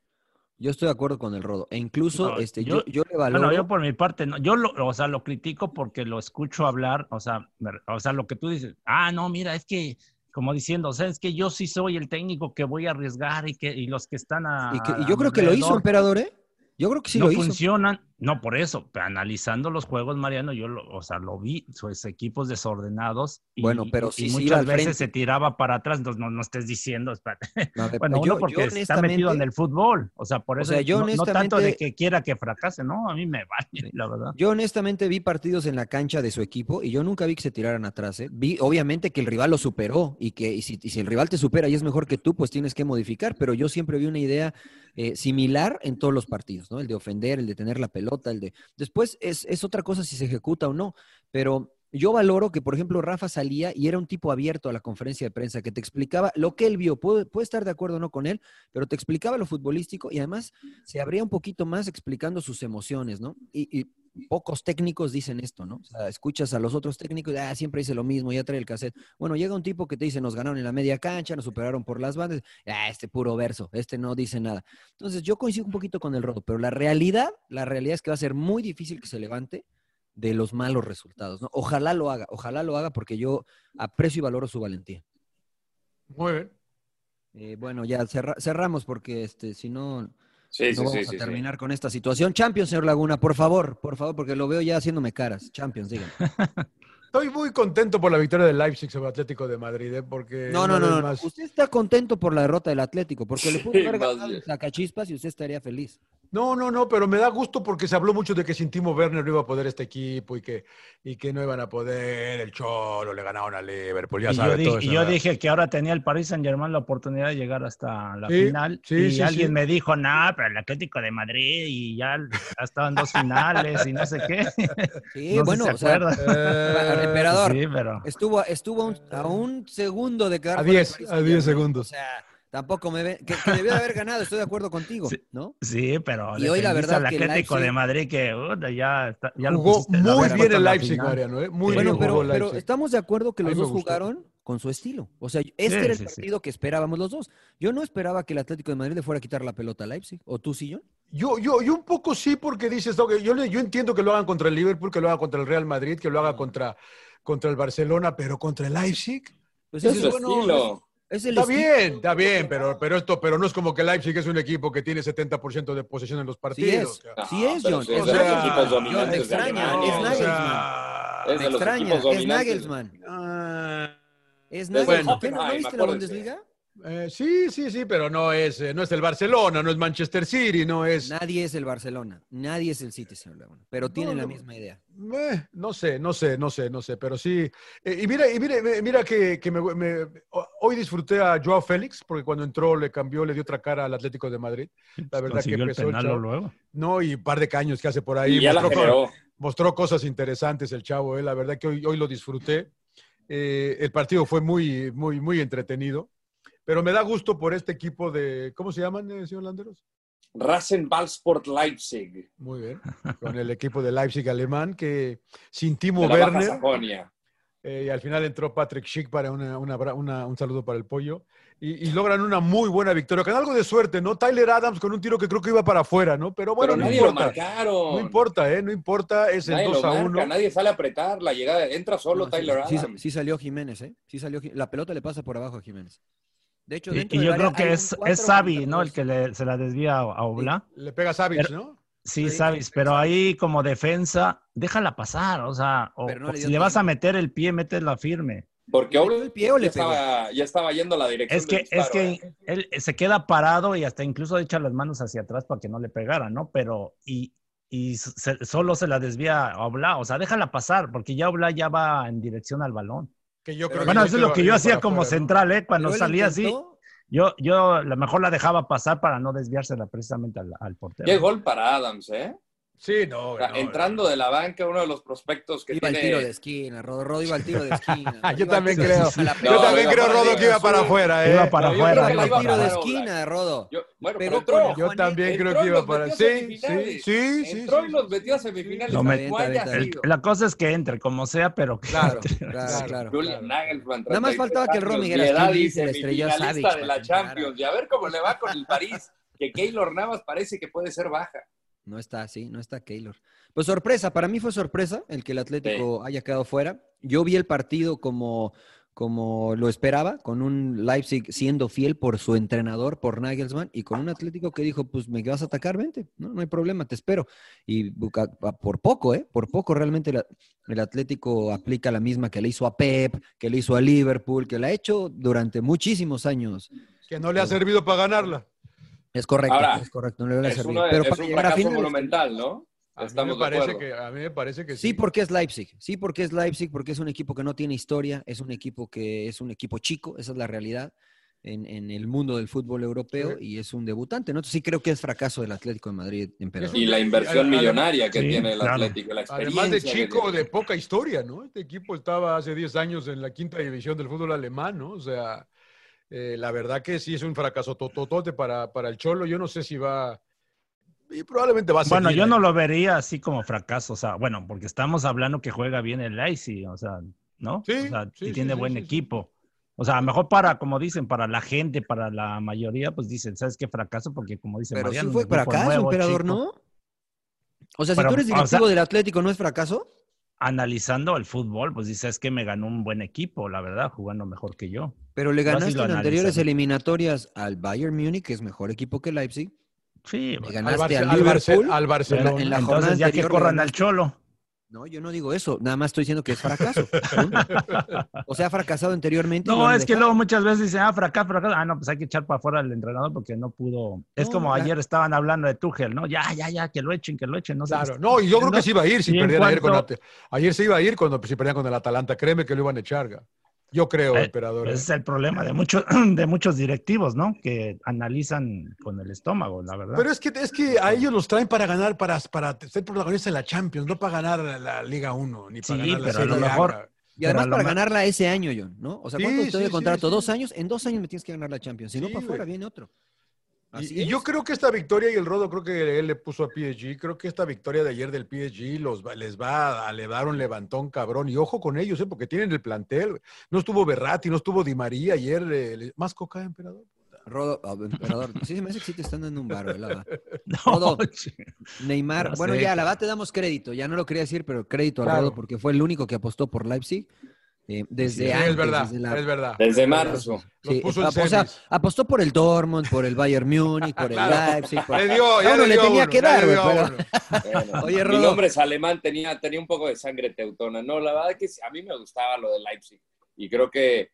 Yo estoy de acuerdo con el Rodo. E incluso No, este, yo, yo le valoro. Bueno, yo por mi parte, no, yo lo, o sea, lo critico porque lo escucho hablar, o sea, o sea, lo que tú dices, ah, no, mira, es que, como diciendo, o sea, es que yo sí soy el técnico que voy a arriesgar y que y los que están a. y, que- y yo creo que lo hizo, emperador, ¿eh? Yo creo que sí no lo hizo. funcionan, no por eso, analizando los juegos, Mariano, yo lo, o sea, lo vi, sus equipos desordenados. Y, Bueno, pero si muchas veces frente. se tiraba para atrás, entonces no, no estés diciendo, espérate. A ver, Bueno, yo- uno porque yo está metido en el fútbol, o sea, por O eso sea, yo no, no tanto de que quiera que fracase, no, a mí me vale, la verdad. Yo honestamente vi partidos en la cancha de su equipo y yo nunca vi que se tiraran atrás. ¿eh? Vi obviamente que el rival lo superó y que y si, y si el rival te supera y es mejor que tú, pues tienes que modificar. Pero yo siempre vi una idea eh, similar en todos los partidos, ¿no? El de ofender, el de tener la pelota, Después es, es otra cosa si se ejecuta o no, pero yo valoro que, por ejemplo, Rafa salía y era un tipo abierto a la conferencia de prensa que te explicaba lo que él vio. Puede, puede estar de acuerdo o no con él, pero te explicaba lo futbolístico y además se abría un poquito más explicando sus emociones, ¿no? Y pocos técnicos dicen esto, ¿no? O sea, escuchas a los otros técnicos, ah, siempre dice lo mismo, ya trae el cassette. Bueno, llega un tipo que te dice, nos ganaron en la media cancha, nos superaron por las bandas, ah, este puro verso, este no dice nada. Entonces, yo coincido un poquito con el rodo, pero la realidad, la realidad es que va a ser muy difícil que se levante de los malos resultados, ¿no? Ojalá lo haga, ojalá lo haga porque yo aprecio y valoro su valentía. Muy bien. Eh, bueno, ya cerra- cerramos porque este, si no, Sí, no sí, vamos sí, a terminar con esta situación. Champions, señor Laguna, por favor, por favor, porque lo veo ya haciéndome caras. Champions, díganme. Estoy muy contento por la victoria del Leipzig sobre Atlético de Madrid, ¿eh? porque No, no, no, no, más- Usted está contento por la derrota del Atlético, porque le pudo haber ganado el sacachispas y usted estaría feliz. No, no, no, pero me da gusto porque se habló mucho de que sin Timo Werner no iba a poder este equipo y que, y que no iban a poder, el Cholo le ganaron a Liverpool, ya y yo, sabe dije, todo y yo ¿verdad? dije que ahora tenía el Paris Saint Germain la oportunidad de llegar hasta la Sí, final. sí, y sí, alguien sí. me dijo, no, pero el Atlético de Madrid y ya, ya estaban dos finales y no sé qué. Sí, No bueno, o se sea, el emperador Sí, pero- estuvo, estuvo a un, a un segundo de quedar A fuera del 10, Paris a 10 Saint-Germain. segundos. O sea, tampoco me ve, que, que debió de haber ganado, estoy de acuerdo contigo, ¿no? Sí, pero Y hoy la verdad al que el Atlético de Madrid que uh, ya, está- ya lo Jugó pusiste, muy bien el Leipzig. Mariano, ¿eh? Muy bueno, bien pero, jugó el pero Leipzig. estamos de acuerdo que los dos gustó. jugaron con su estilo. O sea, este Sí, era el sí, sí. partido que esperábamos los dos. Yo no esperaba que el Atlético de Madrid le fuera a quitar la pelota a Leipzig. ¿O tú sí, John? Yo, yo, yo un poco sí, porque dices, ok, yo, le- yo entiendo que lo hagan contra el Liverpool, que lo hagan contra el Real Madrid, que lo haga contra, contra el Barcelona, pero contra el Leipzig. Pues Es ese su bueno, estilo. Es el Está estilo. bien, está bien, pero, pero esto, pero no es como que Leipzig es un equipo que tiene 70% de posesión en los Sí partidos. es, sí es, John. es O de los equipos dominantes me extraña, es o Nagelsmann. Es Me extraña, es. Nagelsmann. Es Desde Nagelsmann. ¿Qué, ¿No, no viste la. Bundesliga? Eh, sí, sí, sí, pero no es, eh, no es el Barcelona, no es Manchester City, no es. Nadie es el Barcelona, nadie es el City, señor Laguna, pero tienen la no. misma idea. Eh, no sé, no sé, no sé, no sé, pero sí. Eh, y mira, y mira, mira que, que me- me- hoy disfruté a Joao Félix, porque cuando entró le cambió, le dio otra cara al Atlético de Madrid. La verdad que Consiguió empezó el penal luego. No, y un par de caños que hace por ahí. Y ya la mostró, generó. mostró cosas interesantes el chavo, eh, la verdad que hoy, hoy lo disfruté. Eh, el partido fue muy, muy, muy entretenido. Pero me da gusto por este equipo de. ¿Cómo se llaman, eh, señor Landeros? Rasenballsport Leipzig. Muy bien. Con el equipo de Leipzig alemán, que sin Timo De la Baja Werner. Eh, y al final entró Patrick Schick para una, una, una, un saludo para el pollo. Y, y, logran una muy buena victoria, con algo de suerte, ¿no? Tyler Adams con un tiro que creo que iba para afuera, ¿no? Pero bueno, Pero no nadie importa. lo marcaron. No importa, ¿eh? No importa, es el Nadie 2 lo a marca, 1. nadie sale a apretar la llegada. Entra solo No, sí, Tyler sí, Adams. sí salió Jiménez, ¿eh? Sí salió, la pelota le pasa por abajo a Jiménez. De hecho, Y, dentro y del yo creo que es, es Savi, ¿no? El que le- se la desvía a, a Obla. Le pega Pero- ¿no? Sí, Sí, sabes, pero ahí como defensa, déjala pasar, o sea, o- no le si le vas a meter el pie, métela firme. Porque ¿Le Oblak el pie o le ya, estaba, ya estaba yendo a la dirección Es que, es que ¿eh? él se queda parado y hasta incluso echa las manos hacia atrás para que no le pegara, ¿no? Pero, y, y se- solo se la desvía a Obla, o sea, déjala pasar, porque ya Obla ya va en dirección al balón. Que yo creo Bueno, que eso es lo que yo hacía como central, ¿eh? Cuando salía así, yo, yo a lo mejor la dejaba pasar para no desviársela precisamente al, al portero. Qué gol para Adams, ¿eh? Sí, no. O sea, no, entrando de la banca, uno de los prospectos que Iba al tiene. tiro de esquina, Rodo, Rodo iba al tiro de esquina. Yo Iba al también tiro de creo. Yo también creo, para Rodo, que iba para afuera, ¿eh? Iba para No, yo afuera. Iba al tiro de esquina. Rodo. Yo- bueno, Pegó pero entró. con Yo también creo que iba para. Sí, sí, sí, sí. Entró y los metió a semifinales. La cosa es que entre, como sea, pero que Claro, claro, Nada más 36 faltaba que el Romy era semifinalista de para la. Champions. Y a ver cómo le va con el París, que Keylor Navas parece que puede ser baja. No está, sí, no está Keylor. Pues sorpresa, para mí fue sorpresa el que el Atlético haya quedado fuera. Yo vi el partido como, como lo esperaba, con un Leipzig siendo fiel por su entrenador, por Nagelsmann, y con un Atlético que dijo, pues me vas a atacar, vente, no, no hay problema, te espero. Y Buca- por poco, ¿eh? Por poco realmente el, el Atlético aplica la misma que le hizo a Pep, que le hizo a Liverpool, que la ha hecho durante muchísimos años. Que no le ha servido para ganarla. Es correcto, Ahora, es correcto, no le va a Es, servir. Pero es para un llegar a fracaso monumental, ¿no? A mí, me parece que, a mí me parece que sí. Sí, porque es Leipzig. Sí, porque es Leipzig, porque es un equipo que no tiene historia, es un equipo que es un equipo chico, esa es la realidad en, en el mundo del fútbol europeo y es un debutante. ¿no? Entonces sí creo que es fracaso del Atlético de Madrid, emperador. Y la inversión millonaria que Sí, tiene el claro. Atlético, la experiencia. Además de chico, de poca historia, ¿no? Este equipo estaba hace 10 años en la quinta división del fútbol alemán, ¿no? O sea, eh, la verdad que sí es un fracaso tototote para, para el Cholo. Yo no sé si va. Y probablemente va a Bueno, seguir yo ahí. no lo vería así como fracaso, o sea, bueno, porque estamos hablando que juega bien el Leipzig, o sea, ¿no? Sí, o sea, sí, tiene sí, buen sí, sí. equipo. O sea, a lo mejor para, como dicen, para la gente, para la mayoría, pues dicen, ¿sabes qué fracaso? Porque como dice Pero Mariano, sí fue fracaso, nuevo, emperador, chico. ¿no? O sea, si Pero, tú eres o directivo sea- del Atlético, ¿no es fracaso? Analizando el fútbol, pues dices que me ganó un buen equipo, la verdad, jugando mejor que yo. Pero le ganaste en anteriores eliminatorias al Bayern Múnich, que es mejor equipo que Leipzig. Sí, Le al, ganaste Barce- al, Barce- Liverpool. al Barcelona. en la entonces ya que corran al. Cholo. No, yo no digo eso. Nada más estoy diciendo que es fracaso. o sea, ha fracasado anteriormente. No, es que luego muchas veces dicen, ah, fracaso, fracaso. Ah, no, pues hay que echar para afuera al entrenador porque no pudo. Es No, como ya- ayer estaban hablando de Tuchel, ¿no? Ya, ya, ya, que lo echen, que lo echen. No sé. Claro, no, y yo creo que sí iba a ir si perdían ayer con Ayer se iba a ir cuando si perdían con el Atalanta. Créeme que lo iban a echar. Yo creo, Eh, emperador. Ese es el problema de muchos, de muchos directivos, ¿no? Que analizan con el estómago, la verdad. Pero es que, es que a ellos los traen para ganar, para, para ser protagonistas en la Champions, no para ganar la, la Liga 1, ni para Sí, ganar la pero a lo Serie A, mejor-. Y además para ganarla ese año, John, ¿no? O sea, ¿cuánto Sí, te doy de sí, contrato? sí, ¿Dos años? En dos años me tienes que ganar la Champions. Si no, para afuera viene otro. Y, Así y yo creo que esta victoria, y el Rodo creo que él le puso a PSG, creo que esta victoria de ayer del PSG los, va- les va a le dar un levantón cabrón. Y ojo con ellos, ¿eh? porque tienen el plantel. No estuvo Berratti, no estuvo Di María ayer. eh, le- ¿Más coca, emperador? Rodo, ah, emperador, sí se me hace que sí te están dando un baro, la verdad. No, Rodo. Neymar, No bueno, sé, ya, a la verdad te damos crédito, ya no lo quería decir, pero crédito al Claro. Rodo porque fue el único que apostó por Leipzig. Eh, desde Sí, antes, es verdad, desde la- es verdad. Desde marzo. Los Sí, puso en o sea, semis. apostó por el Dortmund, por el Bayern Múnich, por el Claro. Leipzig. por- Le dio, ya A uno le le dio tenía uno, que dar, pero-. Bueno, Oye, mi nombre es alemán, tenía, tenía un poco de sangre teutona. No, la verdad que sí, a mí me gustaba lo de Leipzig. Y creo que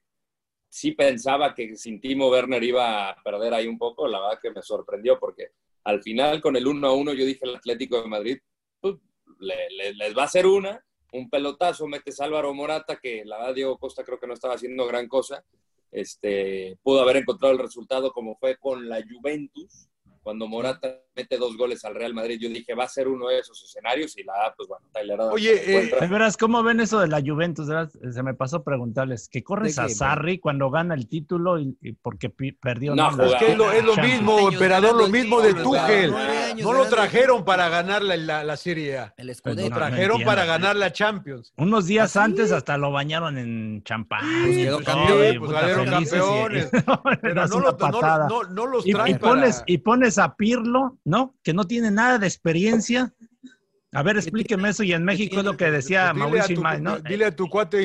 sí pensaba que sin Timo Werner iba a perder ahí un poco. La verdad que me sorprendió porque al final con el 1 a 1 yo dije el Atlético de Madrid pues, le- le- les va a hacer una, un pelotazo, metes a Álvaro Morata, que la verdad Diego Costa creo que no estaba haciendo gran cosa. Este, pudo haber encontrado el resultado como fue con la Juventus, cuando Morata mete dos goles al Real Madrid. Yo dije, va a ser uno de esos escenarios y la da, pues bueno, Tyler Adams. Oye, eh, verás, ¿cómo ven eso de la Juventus? Se me pasó preguntarles, que corres a Sarri cuando gana el título y, porque perdió. No, la... es, que es, lo, es lo mismo, emperador, lo mismo de Tuchel. No lo trajeron para ganar la, la, la Serie A. El pues, escudero. Lo trajeron para ¿eh? ganar la Champions. Unos días ¿Ah, antes hasta lo bañaron en champán. Pues, quedó campeón, pues ganaron campeones. Y, pero no, lo, no, los traen y, y, pones, y pones a Pirlo ¿no? Que no tiene nada de experiencia. A ver, explíqueme eso. Y en México es lo que decía Mauricio tu, May, ¿no? Dile a tu cuate,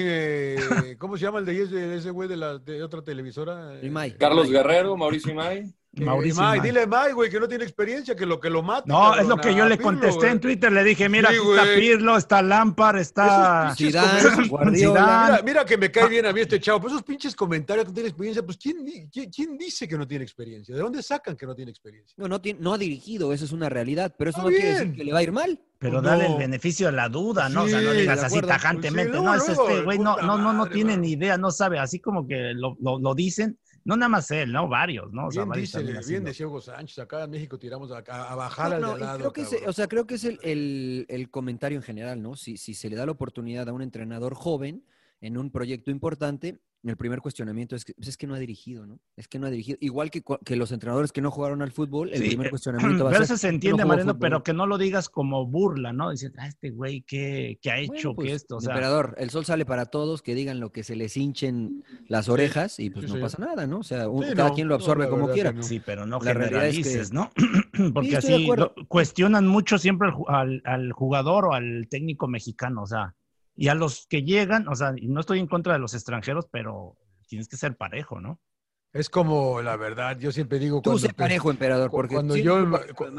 eh, ¿cómo se llama el de ese, güey de, la, de otra televisora? Imay. Carlos Guerrero, Mauricio Imay. Mauricio. Mike, Dile a Mike, güey, que no tiene experiencia, que lo que lo mata. No, es lo que yo ah, le contesté en Twitter. Le dije, mira, sí, está Pirlo, está Lampard, está Zidane, pues, mira, mira, que me cae bien a mí este chavo. Pero esos pinches comentarios que no tiene experiencia, pues ¿quién, quién, dice que no tiene experiencia? ¿De dónde sacan que no tiene experiencia? No, no, tiene, no ha dirigido, eso es una realidad, pero eso no quiere decir que le va a ir mal. Pero no. dale el beneficio de la duda, ¿no? O sea, no digas así pues, tajantemente. No, es este güey, no, no, no, no tiene ni idea, no sabe. Así como que lo, lo, lo dicen, no nada más él, ¿no? Varios, ¿no? O sea, bien varios dice, bien decía Hugo Sánchez, acá en México tiramos a, a bajar no, no, al de lado, Creo que o sea, creo que es el, el, el, comentario en general, ¿no? Si, si se le da la oportunidad a un entrenador joven, en un proyecto importante, el primer cuestionamiento es que, pues es que no ha dirigido, ¿no? Es que no ha dirigido. Igual que, que los entrenadores que no jugaron al fútbol, el primer eh, cuestionamiento va a ser. Pero eso se entiende, no Mariano, pero que no lo digas como burla, ¿no? Dices, ah, este güey, ¿qué, qué ha hecho? Bueno, pues, ¿Qué esto? Emperador, el sol sale para todos, que digan lo que se les hinchen las orejas y pues no pasa nada, ¿no? O sea, cada quien lo absorbe como quiera. Sí, pero no la generalices, es que... ¿no? Porque así cuestionan mucho siempre al, al, al jugador o al técnico mexicano, o sea. Y a los que llegan, o sea, no estoy en contra de los extranjeros, pero tienes que ser parejo, ¿no? Es como la verdad, yo siempre digo. Tú sé parejo, emperador, porque. Cuando, yo,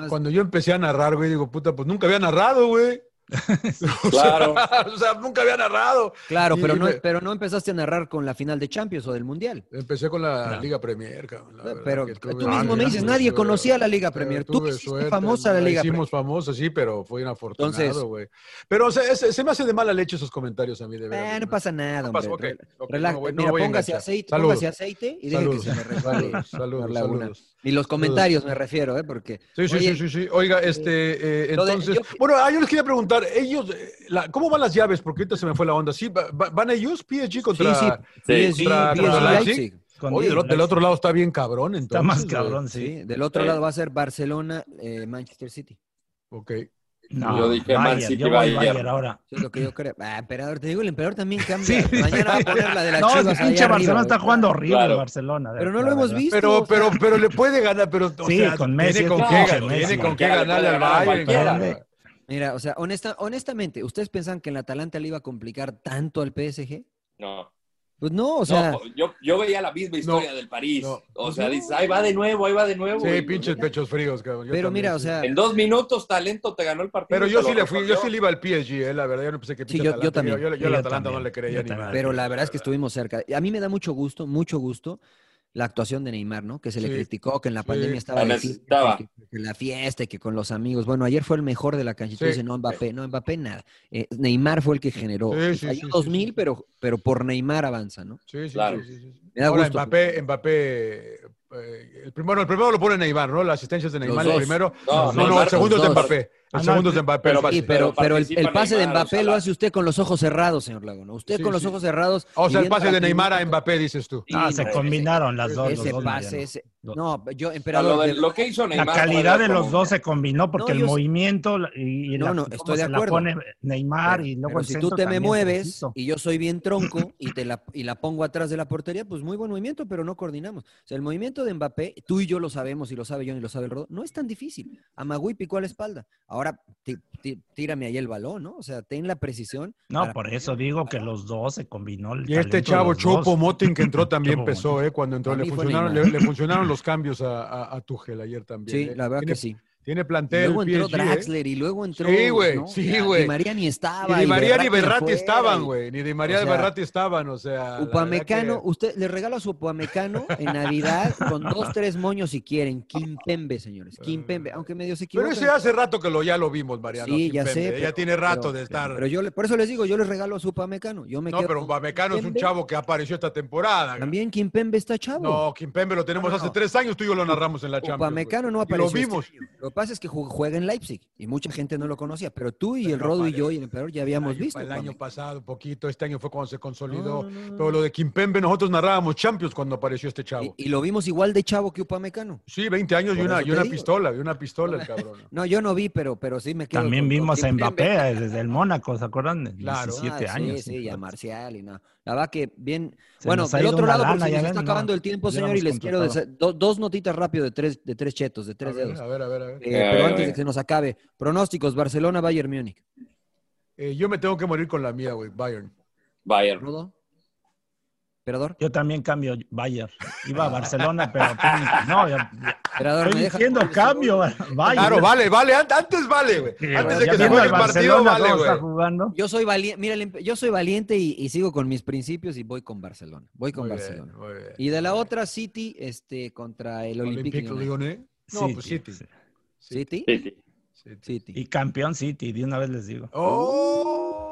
cuando yo empecé a narrar, güey, digo, puta, pues nunca había narrado, güey. claro. o sea, nunca había narrado. Claro, pero, no, pero no empezaste a narrar con la final de Champions o del Mundial. Empecé con la. Liga Premier, cabrón, eh, pero tú mismo me dices, nadie conocía la Liga Premier. Tú hiciste famosa la Liga Hicimos Premier. sí, pero fue inafortunado, güey. Pero se, se, me hace de mala leche esos comentarios a mí, de verdad. Eh, no pasa nada, no okay, okay, Relájate, voy, aceite, póngase aceite y deje que se. Saludos, Y los comentarios me refiero, ¿eh? Porque... Sí, sí, sí, sí. Oiga, eh, este, eh, entonces... Bueno, yo les quería preguntar preguntar, ellos, eh, la, ¿cómo van las llaves? Porque ahorita se me fue la onda. ¿Sí? Va, ¿Van ellos PSG contra, sí, sí. PSG, contra, PSG, Oye, del, otro lado está bien cabrón, entonces. Está más cabrón, sí. Del otro lado va a ser Barcelona, eh, Manchester City. Ok. No, yo dije Bayern, Man City, yo voy Bayern. Bayern ahora. Eso es lo que yo creo. Ah, emperador, te digo, el emperador también cambia. Sí, Mañana va a poner la de la No, el pinche Barcelona arriba, está jugando horrible claro. Barcelona. Pero no lo hemos visto. Pero, pero, pero le puede ganar, pero o sí, sea, con Messi, tiene con qué ganarle al Bayern. Mira, o sea, honesta, honestamente, ¿ustedes pensaban que el Atalanta le iba a complicar tanto al PSG? No. Pues no, o sea. No, yo, yo, veía la misma historia no, del París. No, o sea, dices, ahí va de nuevo, ahí va de nuevo. Sí, pinches pechos fríos, cabrón. Yo pero también, mira, sí. o sea. En dos minutos, talento te ganó el partido. Pero yo sí le fui, yo sí le iba al PSG, eh, la verdad. Yo no pensé que sí, yo, yo, también. Yo, yo, yo al Atalanta también, no le creía ni nada. Pero la verdad es que estuvimos cerca. A mí me da mucho gusto, mucho gusto la actuación de Neymar, ¿no? Que se le criticó, que en la pandemia estaba la fiesta, que, que, con los amigos. Bueno, ayer fue el mejor de la cancha. Entonces, no, Mbappé, no, Mbappé nada. Eh, Neymar fue el que generó. Hay 2000, pero, pero por Neymar avanza, ¿no? Sí, sí, claro. Me da Ahora. Mbappé, Mbappé eh, el, primero, el primero lo pone Neymar, ¿no? Las asistencias de Neymar, el primero. No, no, no, el segundo es de Mbappé. Los no, segundos de Mbappé. Pero, sí, pero, el, pase de Mbappé lo hace usted con los ojos cerrados, señor Laguna. Usted con los ojos cerrados. O sea, el pase de Neymar a Mbappé, dices tú. Ah, se combinaron las dos. Ese dos pase, no, yo, emperador. Lo, que hizo Neymar. La calidad de los dos se combinó porque el movimiento y, y no, no, estoy de acuerdo. Neymar pero, y luego el Si tú te me mueves y yo soy bien tronco y, te la, y la pongo atrás de la portería, pues muy buen movimiento, pero no coordinamos. O sea, el movimiento de Mbappé, tú y yo lo sabemos y lo sabe John y lo sabe el Rodo, no es tan difícil. Amagui picó a la espalda. Ahora tírame ahí el balón, ¿no? O sea, ten la precisión. No, por eso digo que los dos se combinó. El y este chavo Chopo Motin que entró también pesó, ¿eh? Cuando entró, le funcionaron, le, funcionaron, los cambios a, a, ayer también. Sí, eh. la verdad que sí. Tiene plantel. Y luego entró ¿eh? Draxler y luego entró. Sí, güey. ¿no? Sí, güey. Ni María ni estaba. Ni, María ni Berratti estaban, güey. Ni de María o sea, Berratti estaban, o sea. Upamecano, usted le regala a su Upamecano en Navidad con dos, tres moños si quieren. Quimpembe, señores. Quimpembe, aunque medio se equivoca. Pero ese hace rato que lo, ya lo vimos, Mariano. Sí, ya sé. ¿eh? Ya tiene rato de estar. Pero yo, por eso les digo, yo les regalo a su Upamecano. Yo me no, pero Upamecano es un chavo que apareció esta temporada. También Quimpembe está chavo. No, Quimpembe lo tenemos hace tres años, tú y yo lo narramos en la Champions. Upamecano no apareció. Este lo vimos. Este pasa es que ju- juega en Leipzig y mucha gente no lo conocía, pero tú y el Rodo y yo y el emperador ya habíamos el año, visto. El año pasado, poquito, este año fue cuando se consolidó. No, no, no. Pero lo de Kimpembe, nosotros narrábamos Champions cuando apareció este chavo. Y, y lo vimos igual de chavo que Upamecano. Sí, 20 años y una, y una digo. pistola, y una pistola el cabrón. No, yo no vi, pero, pero sí me quedo. También con- con vimos a. Mbappé desde el Mónaco, ¿se acuerdan? Claro. 17 Ah, años. Sí, sí, y a Marcial y nada. La verdad que bien. Se bueno, del otro lado, porque se ya nos está no, acabando el tiempo, señor, y les quiero do- dos notitas rápido de tres, de tres chetos, de A tres ver, dedos. a ver, a ver. a ver. Eh, A pero antes de que se nos acabe, pronósticos: Barcelona, Bayern Múnich. Eh, yo me tengo que morir con la mía, güey, Bayern. Bayern. ¿Rodo? ¿Emperador? Yo también cambio Bayern. Iba a Barcelona, pero no, ya- ya- Emperador, ¿me estoy diciendo cambio. Bayern. Claro, vale, vale. an- Antes vale, güey. Sí, Antes de que se juegue el partido, vale, güey. jugando. Yo soy valiente, mira, yo soy valiente y, y sigo con mis principios y voy con Barcelona. Voy con Muy bien, Barcelona. muy bien. Y de la otra, City, este, contra el Olympique Olympique Lyonnais. No, pues City. sí. City. City. City. Y campeón City, de una vez les digo. Oh.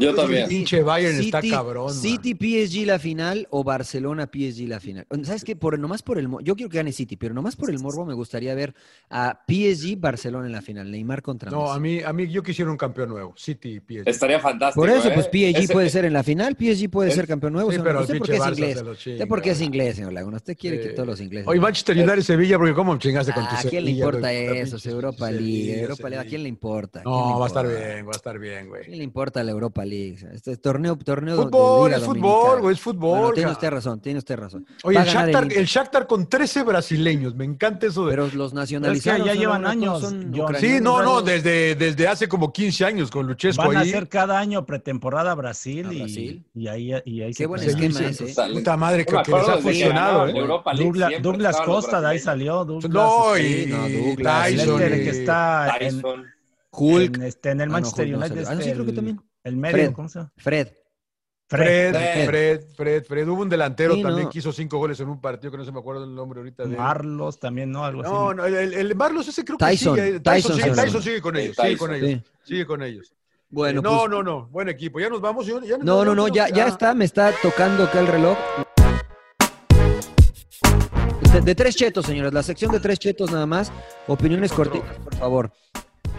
Yo también. Pinche Bayern está City- cabrón. man. City PSG la final o Barcelona PSG la final. ¿Sabes qué? Por, nomás por el yo quiero que gane City, pero nomás por el morbo me gustaría ver a PSG Barcelona en la final, Neymar contra No, Messi. a mí, a mí yo quisiera un campeón nuevo. City y PSG. Estaría fantástico. Por eso, ¿eh? pues PSG Ese- puede ser en la final, PSG puede ser campeón nuevo. Sí, pero Usted porque pinche es Barça inglés. Usted chinga, porque es inglés, señor Laguna. Usted quiere que todos los ingleses. Hoy Manchester United y Sevilla, porque cómo chingaste con tu Ah, ¿A quién le importa eso? Europa League. Europa League, ¿A quién le importa? ¿A No, va a estar bien, va a estar bien, ¿A güey. quién le importa la Europa League? Este es torneo, torneo de Fútbol, Liga es fútbol, güey, es fútbol. Bueno, tiene usted razón, tiene usted razón. Oye, el a Shakhtar, Inter. el Shakhtar con 13 brasileños, me encanta eso de... Pero los nacionalizados. ya señor llevan Laguna, todos años, son ucranianos. Sí, no, no, desde, desde hace como 15 años con Luchesco Van a ahí. hacer cada año pretemporada a Brasil, A y- Brasil. Y, ahí, y ahí Qué buen quedan. esquema ese. Sale. Puta madre, que, Yo me que les ha que funcionado, ¿eh? League, Douglas, Douglas Costa, de ahí salió. Douglas, No, este, y no, Douglas, el Tyson. y- que está. Hulk. en, este, en el Ah, no, Manchester Hulk no United. Ah, no, sí, creo que el- también. El medio, Fred. ¿cómo se llama? Fred. Fred, Fred. Fred, Fred, Fred. Hubo un delantero Sí, también no. que hizo cinco goles en un partido que no se me acuerdo el nombre ahorita de. Marlos también, ¿no? Algo No, así. no, el, Marlos ese creo que Tyson, sigue. Tyson, Tyson, sigue. Tyson sigue con Sí, ellos, sigue con ellos, sigue con ellos. Bueno, Eh, no, pues- no, no, buen equipo. Ya nos vamos. ya- ya- No, no, no, ya, ya ah. está, me está tocando acá el reloj. De, de tres chetos, señores, la sección de tres chetos nada más. Opiniones cortitas, por favor.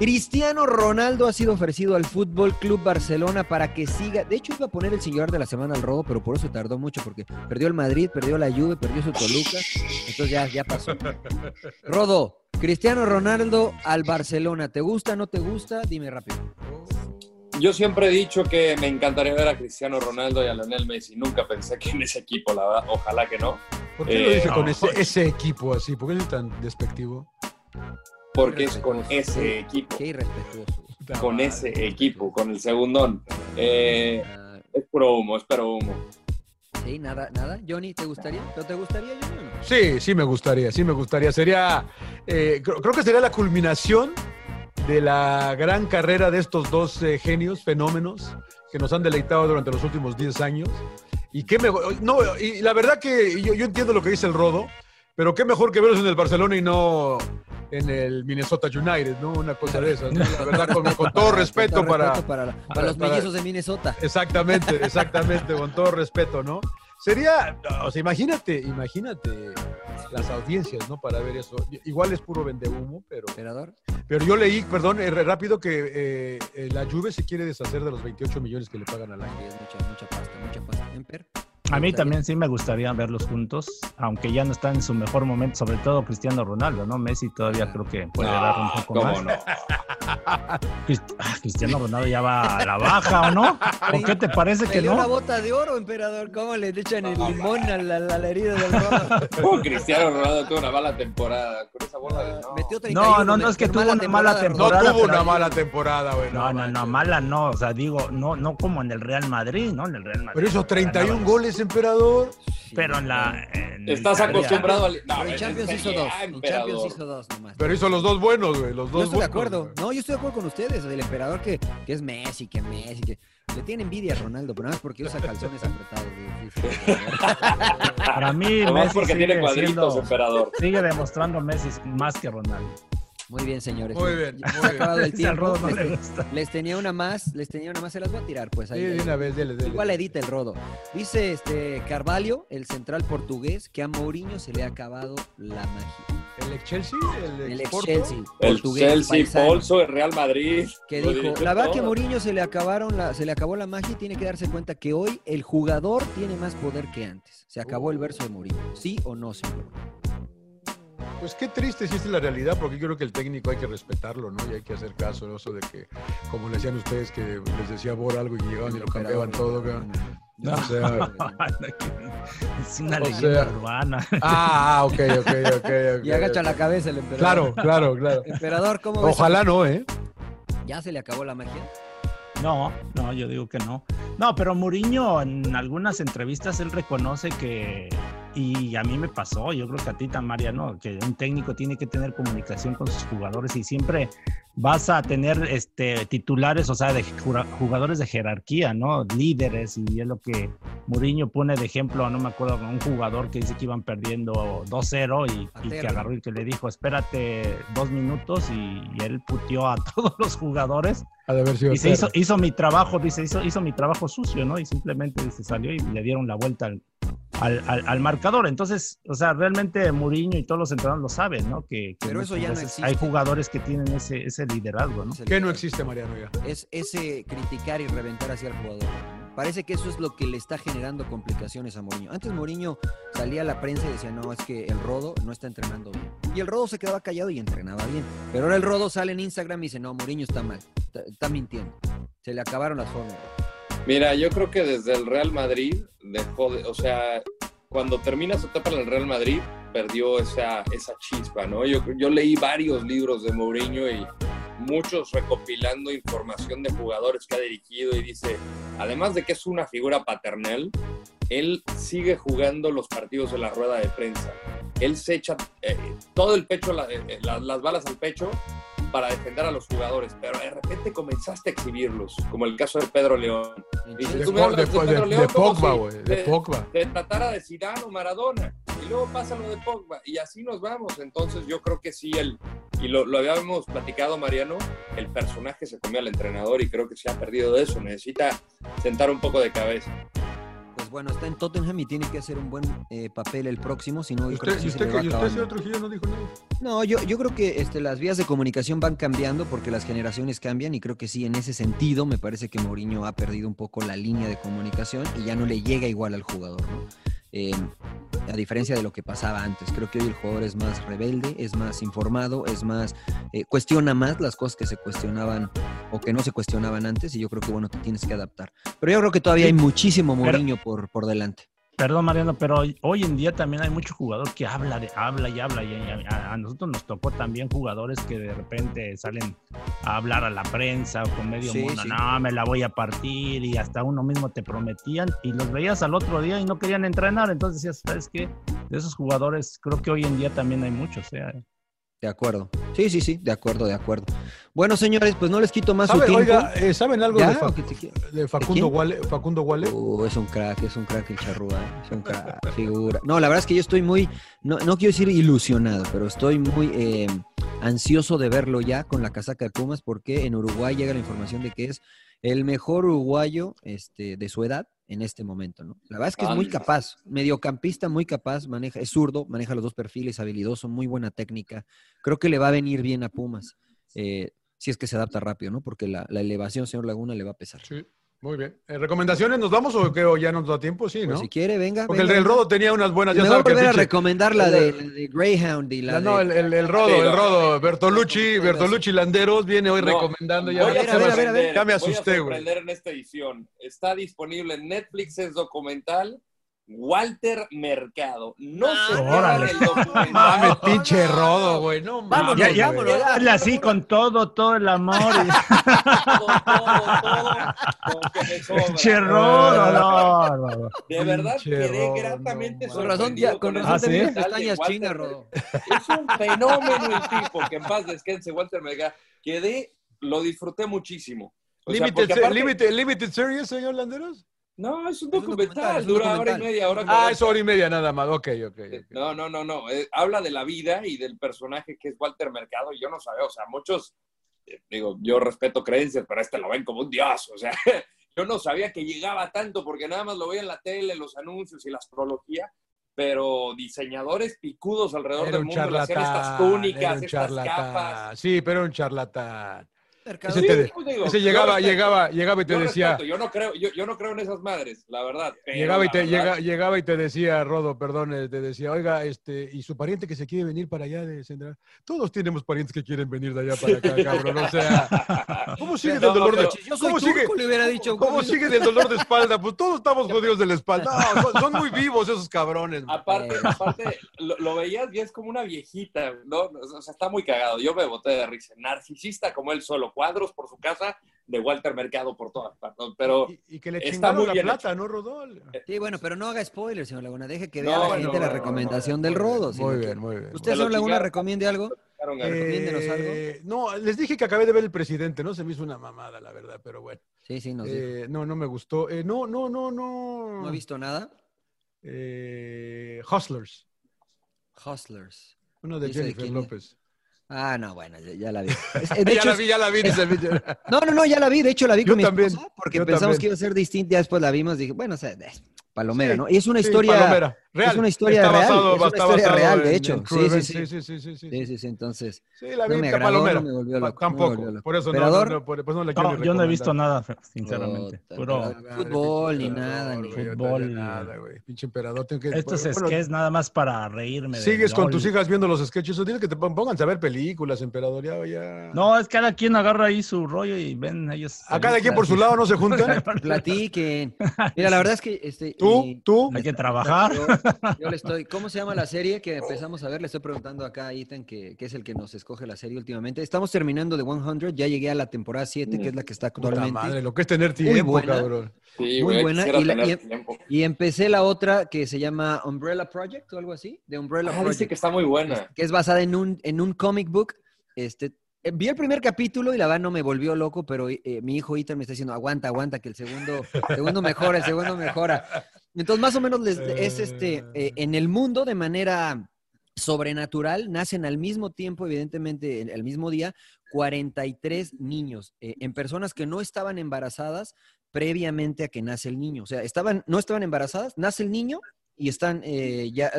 Cristiano Ronaldo ha sido ofrecido al Fútbol Club Barcelona para que siga. De hecho, iba a poner el señor de la semana al rodo, pero por eso tardó mucho, porque perdió el Madrid, perdió la Juve, perdió su Toluca. Entonces ya, ya pasó. Rodo, Cristiano Ronaldo al Barcelona. ¿Te gusta, no te gusta? Dime rápido. Yo siempre he dicho que me encantaría ver a Cristiano Ronaldo y a Lionel Messi. Nunca pensé que en ese equipo, la verdad. Ojalá que no. ¿Por qué lo Eh, dice con no. ese, ese equipo así? ¿Por qué es tan despectivo? Porque es con ese equipo. Qué irrespetuoso. Con ese equipo, con el segundón. Eh, es puro humo, es puro humo. Sí, nada, nada. Johnny, ¿te gustaría? ¿No te gustaría, Johnny? Sí, sí me gustaría, sí me gustaría. Sería, eh, creo, creo que sería la culminación de la gran carrera de estos dos eh, genios, fenómenos, que nos han deleitado durante los últimos 10 años. Y qué mejor, no, y la verdad que yo, yo entiendo lo que dice el Rodo, pero qué mejor que verlos en el Barcelona y no en el Minnesota United, ¿no? Una cosa de esas. ¿no? La verdad, con, con todo respeto Con todo para, respeto para, la- para para- los mellizos de Minnesota. Exactamente, exactamente, con todo respeto, ¿no? Sería, o sea, imagínate, imagínate las audiencias, ¿no? Para ver eso. Igual es puro vendehumo, pero, Emperador. pero yo leí, perdón, eh, rápido que eh, eh, la Juve se quiere deshacer de los 28 millones que le pagan al año. Es mucha, mucha pasta, mucha pasta. Emper. A mí también sí me gustaría verlos juntos, aunque ya no están en su mejor momento, sobre todo Cristiano Ronaldo, ¿no? Messi todavía creo que puede dar un poco ¿cómo más. no? Ah, Cristiano Ronaldo ya va a la baja, ¿o no? ¿O qué te parece que no? bota de oro, emperador. ¿Cómo le echan el limón a la, herida del rodo? Oh, Cristiano Ronaldo tuvo una mala temporada. Con esa bola de no. Metió 31. No, no, no, es que tuvo una mala No temporada. tuvo pero- una mala temporada, güey. No, no, no, mala no, o sea, digo, no, no como en el Real Madrid, ¿no? En el Real Madrid. Pero hizo 31 ganaba. goles, emperador. Pero en la. en Estás Italia- acostumbrado al. No, Pero en es Champions hizo dos. En Champions hizo dos nomás. Pero hizo los dos buenos, güey. Los Yo dos estoy de acuerdo. güey. No, yo estoy de acuerdo con ustedes. El emperador que, que es Messi, que Messi, que le tiene envidia a Ronaldo, pero nada más porque usa calzones apretados. güey. Para mí, Messi porque sigue, tiene cuadritos, siendo- emperador. sigue demostrando Messi más que Ronaldo. Muy bien, señores. Muy bien, Ya muy acabado el tiempo. Rodo no le Les, gusta. les tenía una más, les tenía una más, se las voy a tirar, pues ahí. Sí, de una vez, dele, dele. Igual edita el rodo. Dice este Carvalho, el central portugués, que a Mourinho se le ha acabado la magia. El ex Chelsea, el ex, El ex Porto. Chelsea, El portugués, Chelsea, paisano, Polso, el Real Madrid. que dijo, la verdad que todo. Mourinho se le acabaron la, se le acabó la magia y tiene que darse cuenta que hoy el jugador tiene más poder que antes. Se acabó el verso de Mourinho. ¿Sí o no, señor? Pues qué triste si esta es la realidad, porque yo creo que el técnico hay que respetarlo, ¿no? Y hay que hacer caso ¿no? eso de que, como le decían ustedes, que les decía Bor algo y llegaban y lo cambiaban todo. ¿no? No. O sea, es una O leyenda sea- urbana. ah, ok, ok, ok. ok, Y agacha la cabeza el emperador. Claro, claro, claro. Emperador, ¿cómo ves? Ojalá no, ¿eh? ¿Ya se le acabó la magia? No, no, yo digo que no. No, pero Mourinho en algunas entrevistas él reconoce que, y a mí me pasó, yo creo que a ti también, Mariano, que un técnico tiene que tener comunicación con sus jugadores y siempre vas a tener este, titulares, o sea, de jugadores de jerarquía, ¿no? Líderes, y es lo que Mourinho pone de ejemplo, no me acuerdo, con un jugador que dice que iban perdiendo 2-0 y, y que agarró y que le dijo, espérate dos minutos y, y él puteó a todos los jugadores. Ha de haber sido Y se hizo, hizo mi trabajo, dice, hizo, hizo mi trabajo sucio, ¿no? Y simplemente se salió y le dieron la vuelta al, al, al- al marcador. Entonces, o sea, realmente Mourinho y todos los entrenadores lo saben, ¿no? Que, que Pero eso ya no veces existe. hay jugadores que tienen ese, ese liderazgo, ¿no? ¿Qué no existe, Mariano, ya? Es ese criticar y reventar hacia el jugador. Parece que eso es lo que le está generando complicaciones a Mourinho. Antes Mourinho salía a la prensa y decía, no, es que el Rodo no está entrenando bien. Y el Rodo se quedaba callado y entrenaba bien. Pero ahora el Rodo sale en Instagram y dice, no, Mourinho está mal, está, está mintiendo. Se le acabaron las formas. Mira, yo creo que desde el Real Madrid dejó de, o sea, cuando termina su etapa en el Real Madrid, perdió esa, esa chispa, ¿no? Yo, yo leí varios libros de Mourinho y muchos recopilando información de jugadores que ha dirigido y dice, además de que es una figura paternal, él sigue jugando los partidos en la rueda de prensa. Él se echa eh, todo el pecho, la- eh, la- las balas al pecho para defender a los jugadores, pero de repente comenzaste a exhibirlos, como el caso de Pedro León. Y De tú me de Pedro de- León de Pogba, si güey, de Pogba. te tratara de Zidane o Maradona. Y luego pasa lo de Pogba. Y así nos vamos. Entonces yo creo que sí, el, y lo, lo habíamos platicado, Mariano, el personaje se comió al entrenador y creo que se ha perdido de eso. Necesita sentar un poco de cabeza. Bueno, está en Tottenham y tiene que hacer un buen eh, papel el próximo, si no, yo creo ¿Usted, que se le va y usted, acabando. señor Trujillo, no dijo nada? No, yo, yo creo que este, las vías de comunicación van cambiando porque las generaciones cambian y creo que sí, en ese sentido me parece que Mourinho ha perdido un poco la línea de comunicación y ya no le llega igual al jugador, ¿no? Eh, a diferencia de lo que pasaba antes, creo que hoy el jugador es más rebelde, es más informado, es más, eh, cuestiona más las cosas que se cuestionaban o que no se cuestionaban antes y yo creo que bueno, te tienes que adaptar. Pero yo creo que todavía hay muchísimo Mourinho por, por delante. Perdón, Mariano, pero hoy, en día también hay mucho jugador que habla, de, habla y habla. Y a, a nosotros nos tocó también jugadores que de repente salen a hablar a la prensa o con medio Sí, mundo. sí. No, me la voy a partir y hasta uno mismo te prometían y los veías al otro día y no querían entrenar. Entonces decías, ¿sabes qué? De esos jugadores creo que hoy en día también hay muchos. ¿eh? De acuerdo. Sí, sí, sí, de acuerdo, de acuerdo. Bueno, señores, pues no les quito más su ¿Sabe- tiempo. oiga, eh, ¿saben algo de, Fa- ¿O qué te quiero? de ¿De Facundo? Facundo Guale? Uh, es un crack, es un crack el charrúa, ¿eh? es un crack, figura. No, la verdad es que yo estoy muy, no, no quiero decir ilusionado, pero estoy muy eh, ansioso de verlo ya con la casaca de Pumas porque en Uruguay llega la información de que es el mejor uruguayo este, de su edad en este momento, ¿no? La verdad es que es muy Anda. capaz, mediocampista muy capaz, maneja, es zurdo, maneja los dos perfiles, habilidoso, muy buena técnica. Creo que le va a venir bien a Pumas, eh, si es que se adapta rápido, ¿no? Porque la, la elevación, señor Laguna, le va a pesar. Sí, muy bien. Eh, ¿Recomendaciones nos vamos o qué? ¿O ya nos da tiempo? Sí, ¿no? Pues si quiere, venga. Porque el venga, del. Rodo tenía unas buenas, ya Me voy a saben que el volver a recomendar la el- de, la de Greyhound y la No, de... el, el- el Rodo, el Rodo, Bertolucci, Bertolucci Landeros viene hoy No, recomendando. Ya, voy a ya me- sorprender, ya me voy a asusté, güey. en esta edición. Está disponible en Netflix, es documental. Walter Mercado. No se órale. el documental. Mames, pinche Rodo, güey. No Vámonos, mames, ya, ya, ya. hazle así con todo, todo el amor. y- todo, todo, todo, lo que me sobra. Che, Rodo, no, no, no. De verdad Pinche quedé Rodo, gratamente no, Con razón, ya, con el razón ¿Ah, sí? pestañas chinas. Rodo. Es un fenómeno el tipo, que en paz descanse Walter Mercado. Quedé, lo disfruté muchísimo. O sea, Limited, aparte- limited, limited series, señor Landeros. No, es un Es un documental, un dura hora y media, hora Ah, es hora y media nada más. Ok, ok. ok. No, no, no, no. eh, habla de la vida y del personaje que es Walter Mercado. y Yo no sabía, o sea, muchos, eh, digo, yo respeto creencias, pero este lo ven como un dios. O sea, yo no sabía que llegaba tanto porque nada más lo veía en la tele, los anuncios y la astrología. pero diseñadores picudos alrededor Era del un mundo hacían estas túnicas, estas charlatán. capas. Sí, pero un charlatán. Mercado- Ese, te- Sí, pues digo, ese yo llegaba, respeto. llegaba, llegaba y te Yo decía, respeto, yo no creo, yo, yo no creo en esas madres, la verdad. pero llegaba y la te verdad- llega- llegaba y te decía, Rodo, perdón, te decía, oiga, este, y su pariente que se quiere venir para allá de Sendra, todos tenemos parientes que quieren venir de allá para acá, cabrón. O sea, ¿cómo sigue del dolor de Yo soy ¿Cómo turco, sigue? le hubiera dicho. ¿Cómo sigue del dolor de espalda? Pues todos estamos jodidos de la espalda. No, son, son muy vivos esos cabrones. man. Aparte, aparte lo, lo veías y es como una viejita, ¿no? O sea, está muy cagado. Yo me boté de risa. Narcisista como él solo. Cuadros por su casa de Walter Mercado por todas partes. Pero Y que le está chingaron muy la bien plata, ¿no, Rodol? Sí, bueno, pero no haga spoilers, señor Laguna. Deje que No, vea a la no, gente la no, recomendación no, del Rodo. Muy bien, muy bien. ¿Usted, señor Laguna, recomiende algo? Recomiéndenos algo. Eh, no, les dije que acabé de ver El Presidente, ¿no? Se me hizo una mamada, la verdad, pero bueno. Sí, sí, nos dijo. Eh, no, no me gustó. Eh, no, no, no, no. ¿No ha visto nada? Eh, Hustlers, Hustlers. uno de ¿Y ese de Jennifer? López. Ah, no, bueno, ya, ya la vi. Eh, de ya hecho, la vi, ya la vi, dice el. No, no, no, ya la vi. De hecho, la vi Yo con mi también, esposa porque pensamos también. que iba a ser distinta. Ya después la vimos. Dije, bueno, o sea, es palomera, Sí, ¿no? Y es una sí, historia. palomera, real. Es una historia Está real. basado- es una está historia real, de hecho. Sí, sí, sí. sí, sí, sí, sí, sí. Sí, entonces. Sí, la no me agradó, palomera. no me volvió loco, no me Tampoco. volvió loco. Por eso no, no, ¿Emperador? no, por, no la quiero No, yo no he visto nada, sinceramente. Puta, Puro. Fútbol ni nada, ni fútbol. Nada, güey. Pinche emperador. Tengo que, Estos bueno, sketches nada más para reírme. Sigues con tus hijas viendo los sketches. o Dile que te pon- pónganse a ver películas, emperador. Ya, ya. No, es cada quien agarra ahí su rollo y ven ellos. A cada quien por su lado no se juntan. Platiquen. Mira, la verdad es que este, ¿Tú? ¿Tú? Hay que trabajar. Yo, le estoy, ¿cómo se llama la serie que empezamos a ver? Le estoy preguntando acá a Ethan, que, que es el que nos escoge la serie últimamente. Estamos terminando de 100, ya llegué a la temporada 7, que es la que está Puta actualmente. madre, lo que es tener Muy tiempo, buena. cabrón. Sí, Muy güey, buena. quisiera Y, la- tener y- tiempo. y empecé la otra que se llama Umbrella Project o algo así, de Umbrella Ah, Project. dice que está muy buena. que es basada en un, en un comic book. Este, eh, vi el primer capítulo y la verdad no me volvió loco, pero eh, mi hijo Ethan me está diciendo, aguanta, aguanta, que el segundo, segundo mejora, el segundo mejora. Entonces, más o menos les- es este, eh, en el mundo de manera sobrenatural, nacen al mismo tiempo, evidentemente, el, mismo día, 43 niños, eh, en personas que no estaban embarazadas previamente a que nace el niño. O sea, estaban, no estaban embarazadas, nace el niño y están eh, ya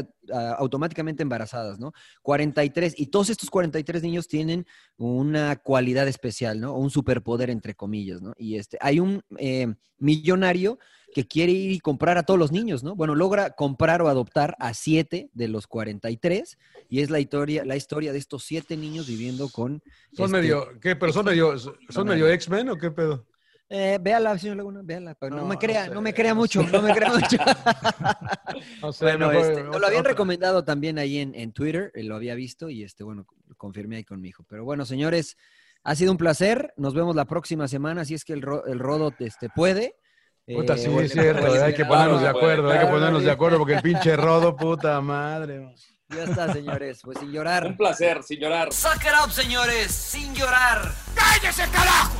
automáticamente embarazadas, ¿no? 43, y todos estos 43 niños tienen una cualidad especial, ¿no? Un superpoder, entre comillas, ¿no? Y este, hay un eh, millonario que quiere ir y comprar a todos los niños, ¿no? Bueno, logra comprar o adoptar a siete de los 43 y es la historia, la historia de estos siete niños viviendo con... Son este, medio, ¿qué? ¿Pero son medio, son medio X-Men o qué pedo? eh, véala, señor Laguna, véala. pero no, No, me no crea, sé, no me crea mucho, no me crea mucho. No sé, bueno, mejor este, lo habían recomendado también ahí en, en Twitter, eh, lo había visto y este, bueno, lo confirmé ahí con mi hijo. Pero bueno, señores, ha sido un placer. Nos vemos la próxima semana, si es que el, ro- el Rodo este, puede. Puta, Eh, sí, es cierto, pues, hay que ponernos de acuerdo, hay que ponernos de acuerdo porque el pinche rodo, puta madre. Ya está, señores, pues sin llorar. Un placer, sin llorar. Suck it up, señores, sin llorar. ¡Cállese, carajo!